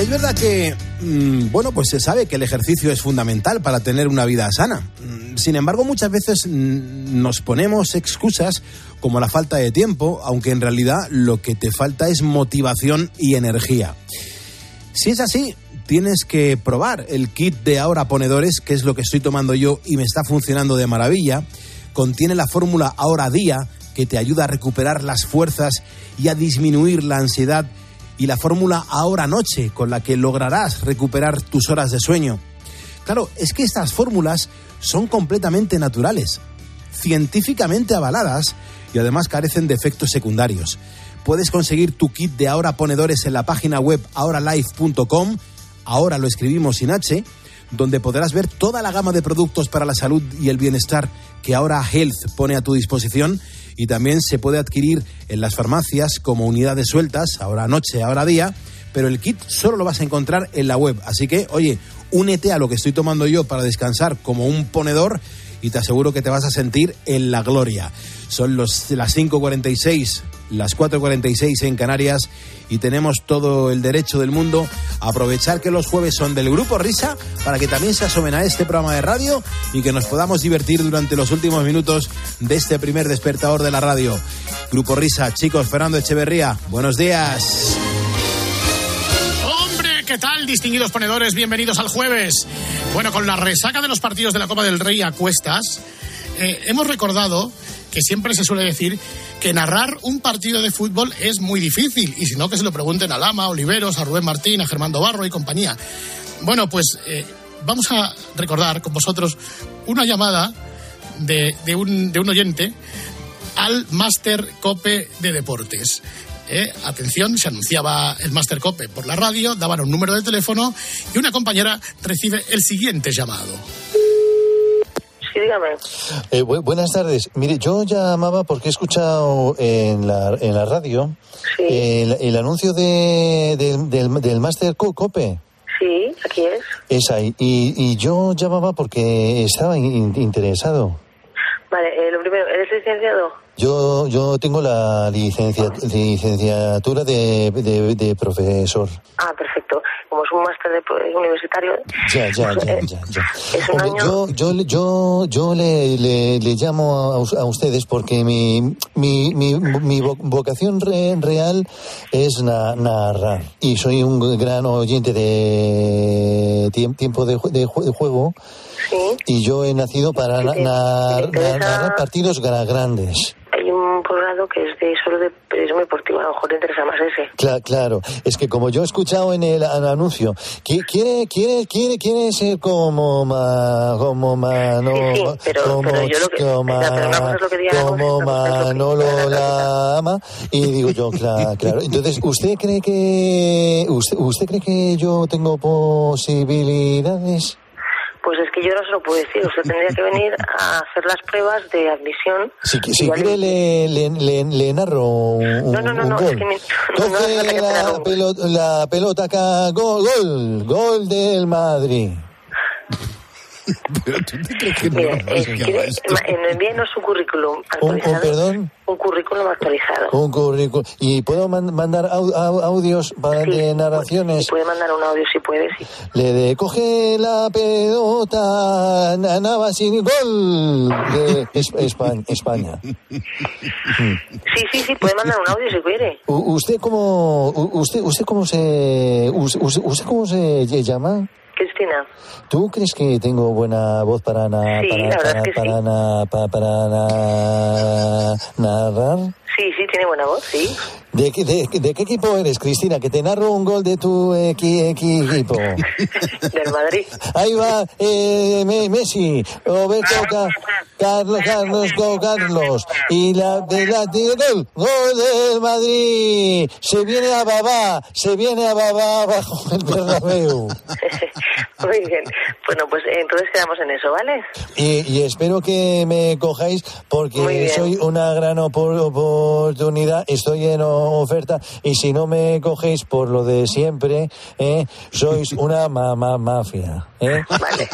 Es verdad que, mm, bueno, pues se sabe que el ejercicio es fundamental para tener una vida sana. Mm, Sin embargo, muchas veces mm, nos ponemos excusas como la falta de tiempo, aunque en realidad lo que te falta es motivación y energía. Si es así, tienes que probar el kit de ahora ponedores, que es lo que estoy tomando yo y me está funcionando de maravilla. Contiene la fórmula ahora día, que te ayuda a recuperar las fuerzas y a disminuir la ansiedad y la fórmula ahora noche con la que lograrás recuperar tus horas de sueño. Claro, es que estas fórmulas son completamente naturales, científicamente avaladas y además carecen de efectos secundarios. Puedes conseguir tu kit de ahora ponedores en la página web ahoralife.com, ahora lo escribimos sin H, donde podrás ver toda la gama de productos para la salud y el bienestar que ahora Health pone a tu disposición y también se puede adquirir en las farmacias como unidades sueltas, ahora noche, ahora día, pero el kit solo lo vas a encontrar en la web. Así que, oye, únete a lo que estoy tomando yo para descansar como un ponedor y te aseguro que te vas a sentir en la gloria. Son los, las 5.46, las 4.46 en Canarias y tenemos todo el derecho del mundo a aprovechar que los jueves son del Grupo Risa para que también se asomen a este programa de radio y que nos podamos divertir durante los últimos minutos de este primer despertador de la radio. Grupo Risa, chicos, Fernando Echeverría, buenos días. ¿qué tal, distinguidos ponedores? Bienvenidos al jueves. Bueno, con la resaca de los partidos de la Copa del Rey a cuestas, eh, hemos recordado que siempre se suele decir que narrar un partido de fútbol es muy difícil, y si no, que se lo pregunten a Lama, a Oliveros, a Rubén Martín, a Germán Barro y compañía. Bueno, pues eh, vamos a recordar con vosotros una llamada de, un, oyente al Máster Cope de Deportes. Eh, atención, se anunciaba el Máster Cope por la radio, daban un número de teléfono y una compañera recibe el siguiente llamado. Sí, dígame. Eh, bu- buenas tardes. Mire, yo llamaba porque he escuchado en la, en la radio el, el anuncio de, del, del, del Máster Co- Cope. Sí, aquí es. Es ahí. Y, y yo llamaba porque estaba in- interesado. Vale, eh, lo primero, ¿eres licenciado? Yo, yo tengo la licencia, licenciatura de, de, de profesor. Ah, perfecto. Como es un máster de- universitario, Ya, ya, pues, ya, eh, ya, ya. es un Hombre, año... yo, yo, yo, yo le, le, le llamo a, a ustedes porque mi, mi, mi, mi vo- vocación re- real es na- narrar. Y soy un gran oyente de tiemp- tiempo de, de jue- Y yo he nacido para na- interesa- narrar partidos gra- grandes. Hay un programa que es de solo de periodismo deportivo, a lo mejor te interesa más ese. Cla- claro, es que como yo he escuchado en el an- anuncio, qui- quiere, quiere, quiere, quiere ser como ma, como Mano, Sí, sí, pero- como, pero yo lo que- como, pero una cosa es lo que diga la como Manolo Lama, y digo yo, claro, claro. Entonces, ¿usted cree que, usted, usted cree que yo tengo posibilidades? Pues es que yo no se lo puedo decir. Usted tendría que venir a hacer las pruebas de admisión. Si, si quiere le, le, le, le narro un, No, no, no, un no, gol. es que no, no narre la, pelota, la pelota acá, gol, gol, gol del Madrid. Mire, eh, si quiere, ma- eh, envíenos su currículum Un, actualizado. un perdón, Un currículum actualizado. un currículum. ¿Y puedo man- mandar au- au- audios para de narraciones? Puede mandar un audio si puede, sí. Le de coge la pelota, na- Navas y gol de Es- Espa- España. Sí, sí, sí, puede mandar un audio si quiere. U- ¿Usted cómo, usted, usted cómo se, us- us- usted cómo se llama? Cristina. ¿Tú crees que tengo buena voz para, na- Sí, para, para, para, sí. na- pa- para na- narrar? Sí, sí, tiene buena voz, sí. ¿De, qué- de, de qué equipo eres, Cristina? Que te narro un gol de tu equi- equi- equipo. Del Madrid. Ahí va eh, Me- Messi, Roberto Ca- Carlos, Carlos, Carlos. Y la de la gol, gol del Madrid. Se viene a Babá, se viene a Babá bajo el Bernabéu. Muy bien. Bueno, pues entonces quedamos en eso, ¿vale? Y, y espero que me cojáis porque soy una gran opor- oportunidad, estoy en oferta y si no me cogéis por lo de siempre, ¿eh? sois una ma- ma- mafia. ¿eh?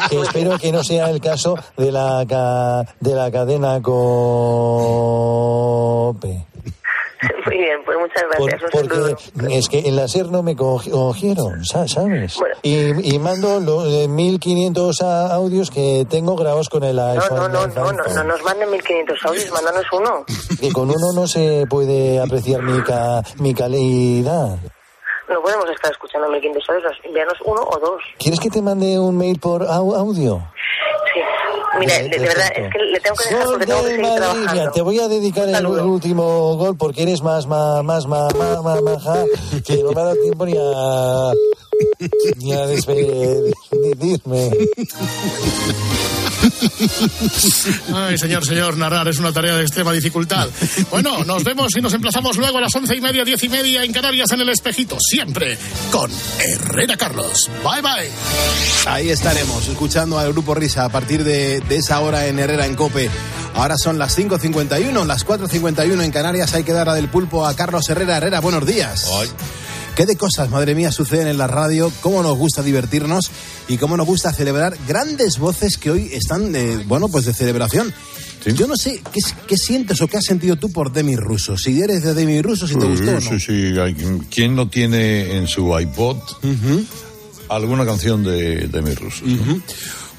Que espero que no sea el caso de la, ca- de la cadena COPE. Muy bien, pues muchas gracias. Saludo. Porque es que en la SER no me cogi- cogieron, sa- ¿sabes? Y, y mando los eh, 1500 a- audios que tengo grabados con el iPhone. no, no, no, no, no nos manden 1500 audios, mándanos uno. Que con uno no se puede apreciar mi, ca- mi calidad. No podemos estar escuchando 1500 audios, envíanos uno o dos. ¿Quieres que te mande un mail por au- audio? Vale, de, de verdad, es que le tengo que dejar porque tengo que del seguir Madrid. trabajando. Mira, te voy a dedicar el, el último gol porque eres más, más, más, más, más, más, maja, que no me ha dado tiempo ni a, ni a despedirme. Ay, señor, señor, narrar es una tarea de extrema dificultad. Bueno, nos vemos y nos emplazamos luego a las once y media, diez y media en Canarias en el Espejito, siempre con Herrera Carlos. Bye, bye. Ahí estaremos, escuchando al Grupo Risa a partir de, de esa hora en Herrera en Cope. Ahora son las 5.51, las 4.51 en Canarias. Hay que dar a del pulpo a Carlos Herrera. Herrera, buenos días. ¿Qué de cosas, madre mía, suceden en la radio? ¿Cómo nos gusta divertirnos? Y cómo nos gusta celebrar grandes voces que hoy están, de, bueno, pues de celebración. Yo no sé ¿qué, qué sientes o qué has sentido tú por Demi Russo. Si eres de Demi Russo, si te gustó o no. Sí, sí. ¿Quién no tiene en su iPod alguna canción de, de mis rusos? Ujú.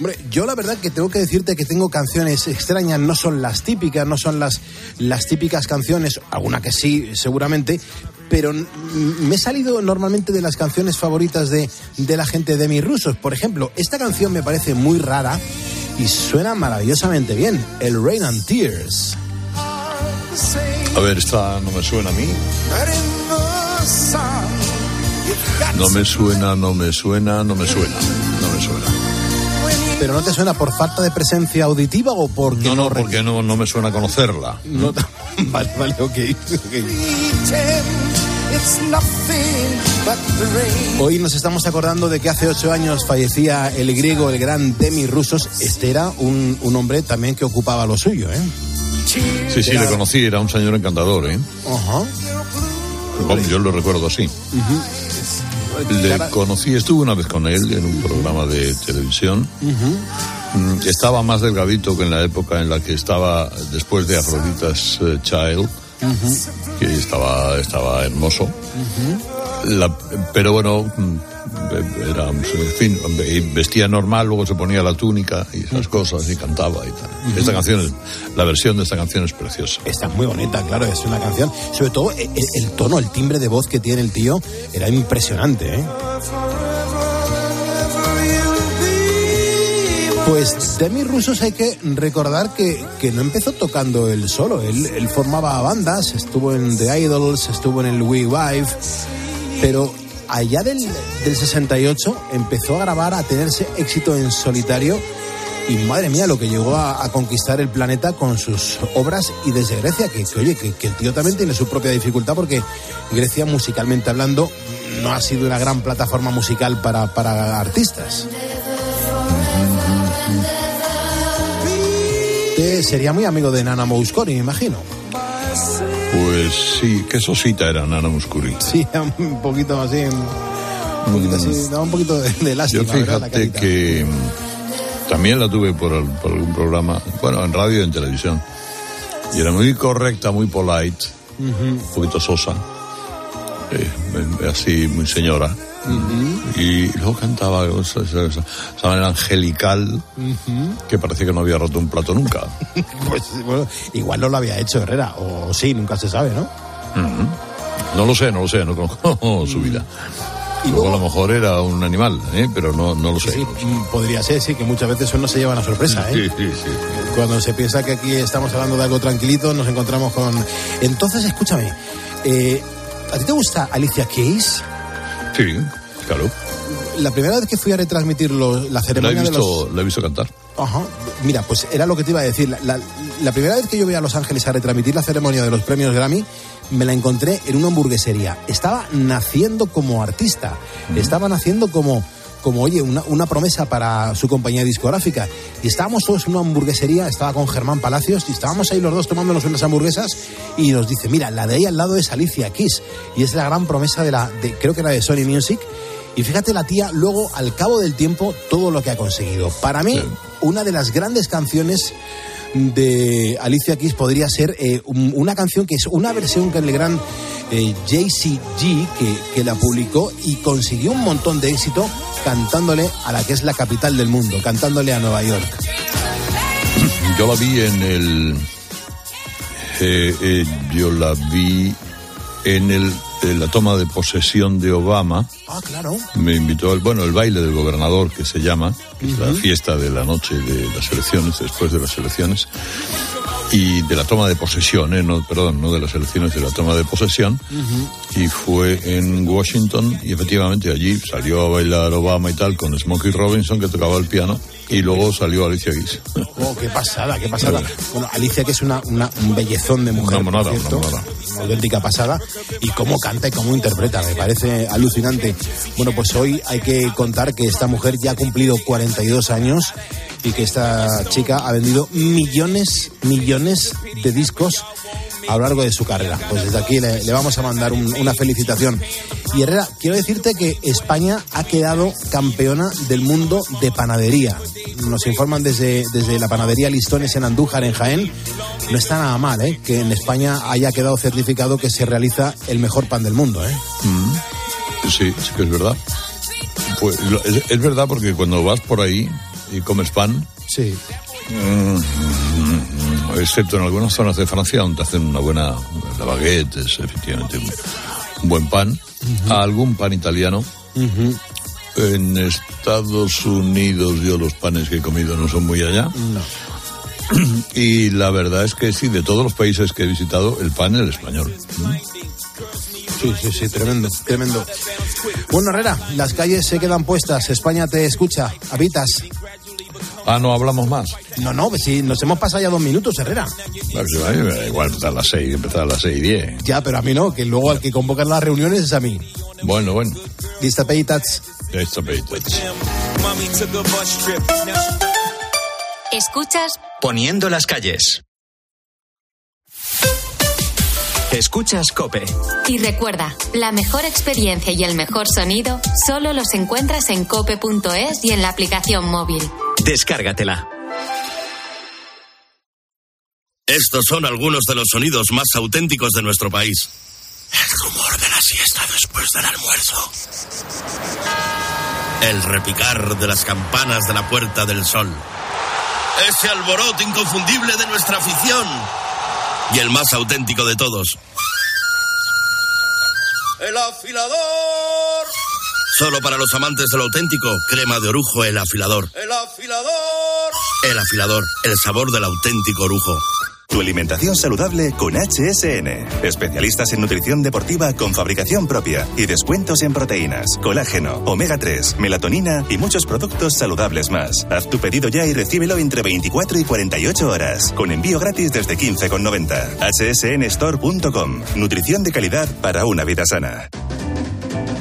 Hombre, yo la verdad que tengo que decirte que tengo canciones extrañas, no son las típicas, no son las, las típicas canciones, alguna que sí, seguramente, pero me he salido normalmente de las canciones favoritas de, de la gente de mis rusos. Por ejemplo, esta canción me parece muy rara y suena maravillosamente bien, el Rain and Tears. A ver, esta no me suena a mí. No me suena, no me suena, no me suena. No me suena. ¿Pero no te suena por falta de presencia auditiva o porque No, no, porque no, no me suena conocerla. No, vale, vale, ok. ok. It's nothing but the rain. Hoy nos estamos acordando de que hace ocho años fallecía el griego, el gran Demi Rusos. Este era un, un hombre también que ocupaba lo suyo, ¿eh? Sí, sí, Era- le conocí, era un señor encantador, ¿eh? Ajá. Vamos, yo lo recuerdo así. Ujú. Le Cara- conocí, estuve una vez con él en un programa de televisión. Ujú. Mm, Estaba más delgadito que en la época en la que estaba después de Afroditas eh, Child, que estaba, estaba hermoso. La- pero bueno, mm, era, en fin, vestía normal, luego se ponía la túnica y esas cosas y cantaba y tal. Esta canción, es- la versión de esta canción es preciosa. Está muy bonita, claro, es una canción. Sobre todo el, el tono, el timbre de voz que tiene el tío era impresionante, ¿eh? Pues Demi Rusos hay que recordar que, que no empezó tocando él solo. Él, él formaba bandas, estuvo en The Idols, estuvo en el We Wife, pero allá del, del 68 empezó a grabar, a tenerse éxito en solitario y madre mía lo que llegó a, a conquistar el planeta con sus obras y desde Grecia, que, que, oye, que, que el tío también tiene su propia dificultad porque Grecia musicalmente hablando no ha sido una gran plataforma musical para, para artistas. Sería muy amigo de Nana Mouskouri, me imagino. Pues sí, qué sosita era Nana Muscuri. Sí, un poquito así, un poquito así, daba un poquito de, de lástima. Yo fíjate que mm, también la tuve por algún programa, bueno, en radio y en televisión. Y era muy correcta, muy polite, un poquito sosa, eh, eh, así muy señora. Y luego cantaba esa, esa- esa- esa manera angelical que parecía que no había roto un plato nunca. Pues bueno, igual no lo había hecho Herrera, o sí, nunca se sabe, ¿no? No lo sé, no lo sé, no conozco su vida. Y luego, luego- a lo mejor era un animal, ¿eh? pero no, no lo sé. Sí, mm, podría ser, sí, que muchas veces eso no se lleva a sorpresa, ¿eh? Sí, sí, sí. Cuando se piensa que aquí estamos hablando de algo tranquilito, nos encontramos con... Entonces, escúchame, eh, ¿a ti te gusta Alicia Keys? Sí, claro. La primera vez que fui a retransmitir la he, ceremonia de los... visto, la he visto cantar. Ajá. Mira, pues era lo que te iba a decir. La, la- la primera vez que yo voy a Los Ángeles a retransmitir la ceremonia de los premios Grammy, me la encontré en una hamburguesería. Estaba naciendo como artista. Estaba naciendo como, como oye, una, una promesa para su compañía discográfica. Y estábamos todos en una hamburguesería, estaba con Germán Palacios, y estábamos ahí los dos tomándonos unas hamburguesas, y nos dice, mira, la de ahí al lado es Alicia Keys. Y es la gran promesa de la, de, creo que era de Sony Music. Y fíjate la tía, luego, al cabo del tiempo, todo lo que ha conseguido. Para mí, una de las grandes canciones de Alicia Keys podría ser eh, un- una canción que es una versión que el gran eh, JCG que, que la publicó y consiguió un montón de éxito cantándole a la que es la capital del mundo, cantándole a Nueva York. Yo la vi en el. eh, eh, yo la vi en el en la toma de posesión de Obama. Ah, claro. Me invitó al, bueno, el baile del gobernador que se llama, que es la fiesta de la noche de las elecciones, después de las elecciones, y de la toma de posesión, eh, no, perdón, no de las elecciones, de la toma de posesión, y fue en Washington, y efectivamente allí salió a bailar Obama y tal con Smokey Robinson que tocaba el piano, y luego salió Alicia Keys. Oh, qué pasada, qué pasada. Bueno, Alicia, que es una, una- un bellezón de mujer. Una monada, una monada. una auténtica pasada. Y cómo canta y cómo interpreta, me parece alucinante. Bueno, pues hoy hay que contar que esta mujer ya ha cumplido 42 años y que esta chica ha vendido millones, millones de discos a lo largo de su carrera. Pues desde aquí le, vamos a mandar un- una felicitación. Y Herrera, quiero decirte que España ha quedado campeona del mundo de panadería. Nos informan desde, desde la panadería Listones en Andújar, en Jaén. No está nada mal, ¿eh? Que en España haya quedado certificado que se realiza el mejor pan del mundo, ¿eh? Mm. Sí, sí que es verdad. Pues es verdad porque cuando vas por ahí y comes pan, Sí. mm, excepto en algunas zonas de Francia donde hacen una buena la baguette, es efectivamente un, un buen pan, algún pan italiano. En Estados Unidos yo los panes que he comido no son muy allá. No. Y la verdad es que sí, de todos los países que he visitado, el pan es el español. Sí, sí, sí, tremendo, tremendo. Bueno, Herrera, las calles se quedan puestas, España te escucha, habitas. Ah, no hablamos más. No, no, pues sí, nos hemos pasado ya dos minutos, Herrera. Pues, a mí me da igual empezar a las seis, empezar a las seis y diez. Ya, pero a mí no, que luego al que convocan las reuniones es a mí. Bueno, bueno. Lista, peitats. Listo, peitats. Escuchas Poniendo las calles. Escuchas Cope. y recuerda, la mejor experiencia y el mejor sonido solo los encuentras en cope.es y en la aplicación móvil. Descárgatela. Estos son algunos de los sonidos más auténticos de nuestro país. El rumor de la siesta después del almuerzo. El repicar de las campanas de la Puerta del Sol. Ese alboroto inconfundible de nuestra afición. Y el más auténtico de todos. ¡El afilador! Solo para los amantes del auténtico, crema de orujo, el afilador. ¡El afilador! El afilador, el sabor del auténtico orujo. Tu alimentación saludable con HSN. Especialistas en nutrición deportiva con fabricación propia y descuentos en proteínas, colágeno, omega 3, melatonina y muchos productos saludables más. Haz tu pedido ya y recíbelo entre 24 y 48 horas. Con envío gratis desde 15,90. hsnstore.com. Nutrición de calidad para una vida sana.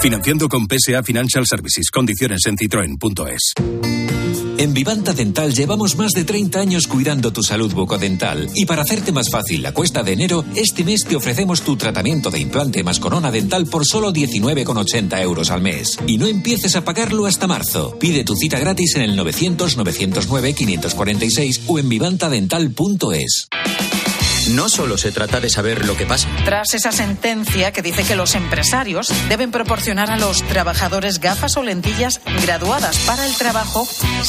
Financiando con PSA Financial Services. Condiciones en citroen.es. En Vivanta Dental llevamos más de 30 años cuidando tu salud bucodental. Y para hacerte más fácil la cuesta de enero, este mes te ofrecemos tu tratamiento de implante más corona dental por solo 19,80 euros al mes. Y no empieces a pagarlo hasta marzo. Pide tu cita gratis en el 900-909-546 o en vivantadental.es. No solo se trata de saber lo que pasa. Tras esa sentencia que dice que los empresarios deben proporcionar a los trabajadores gafas o lentillas graduadas para el trabajo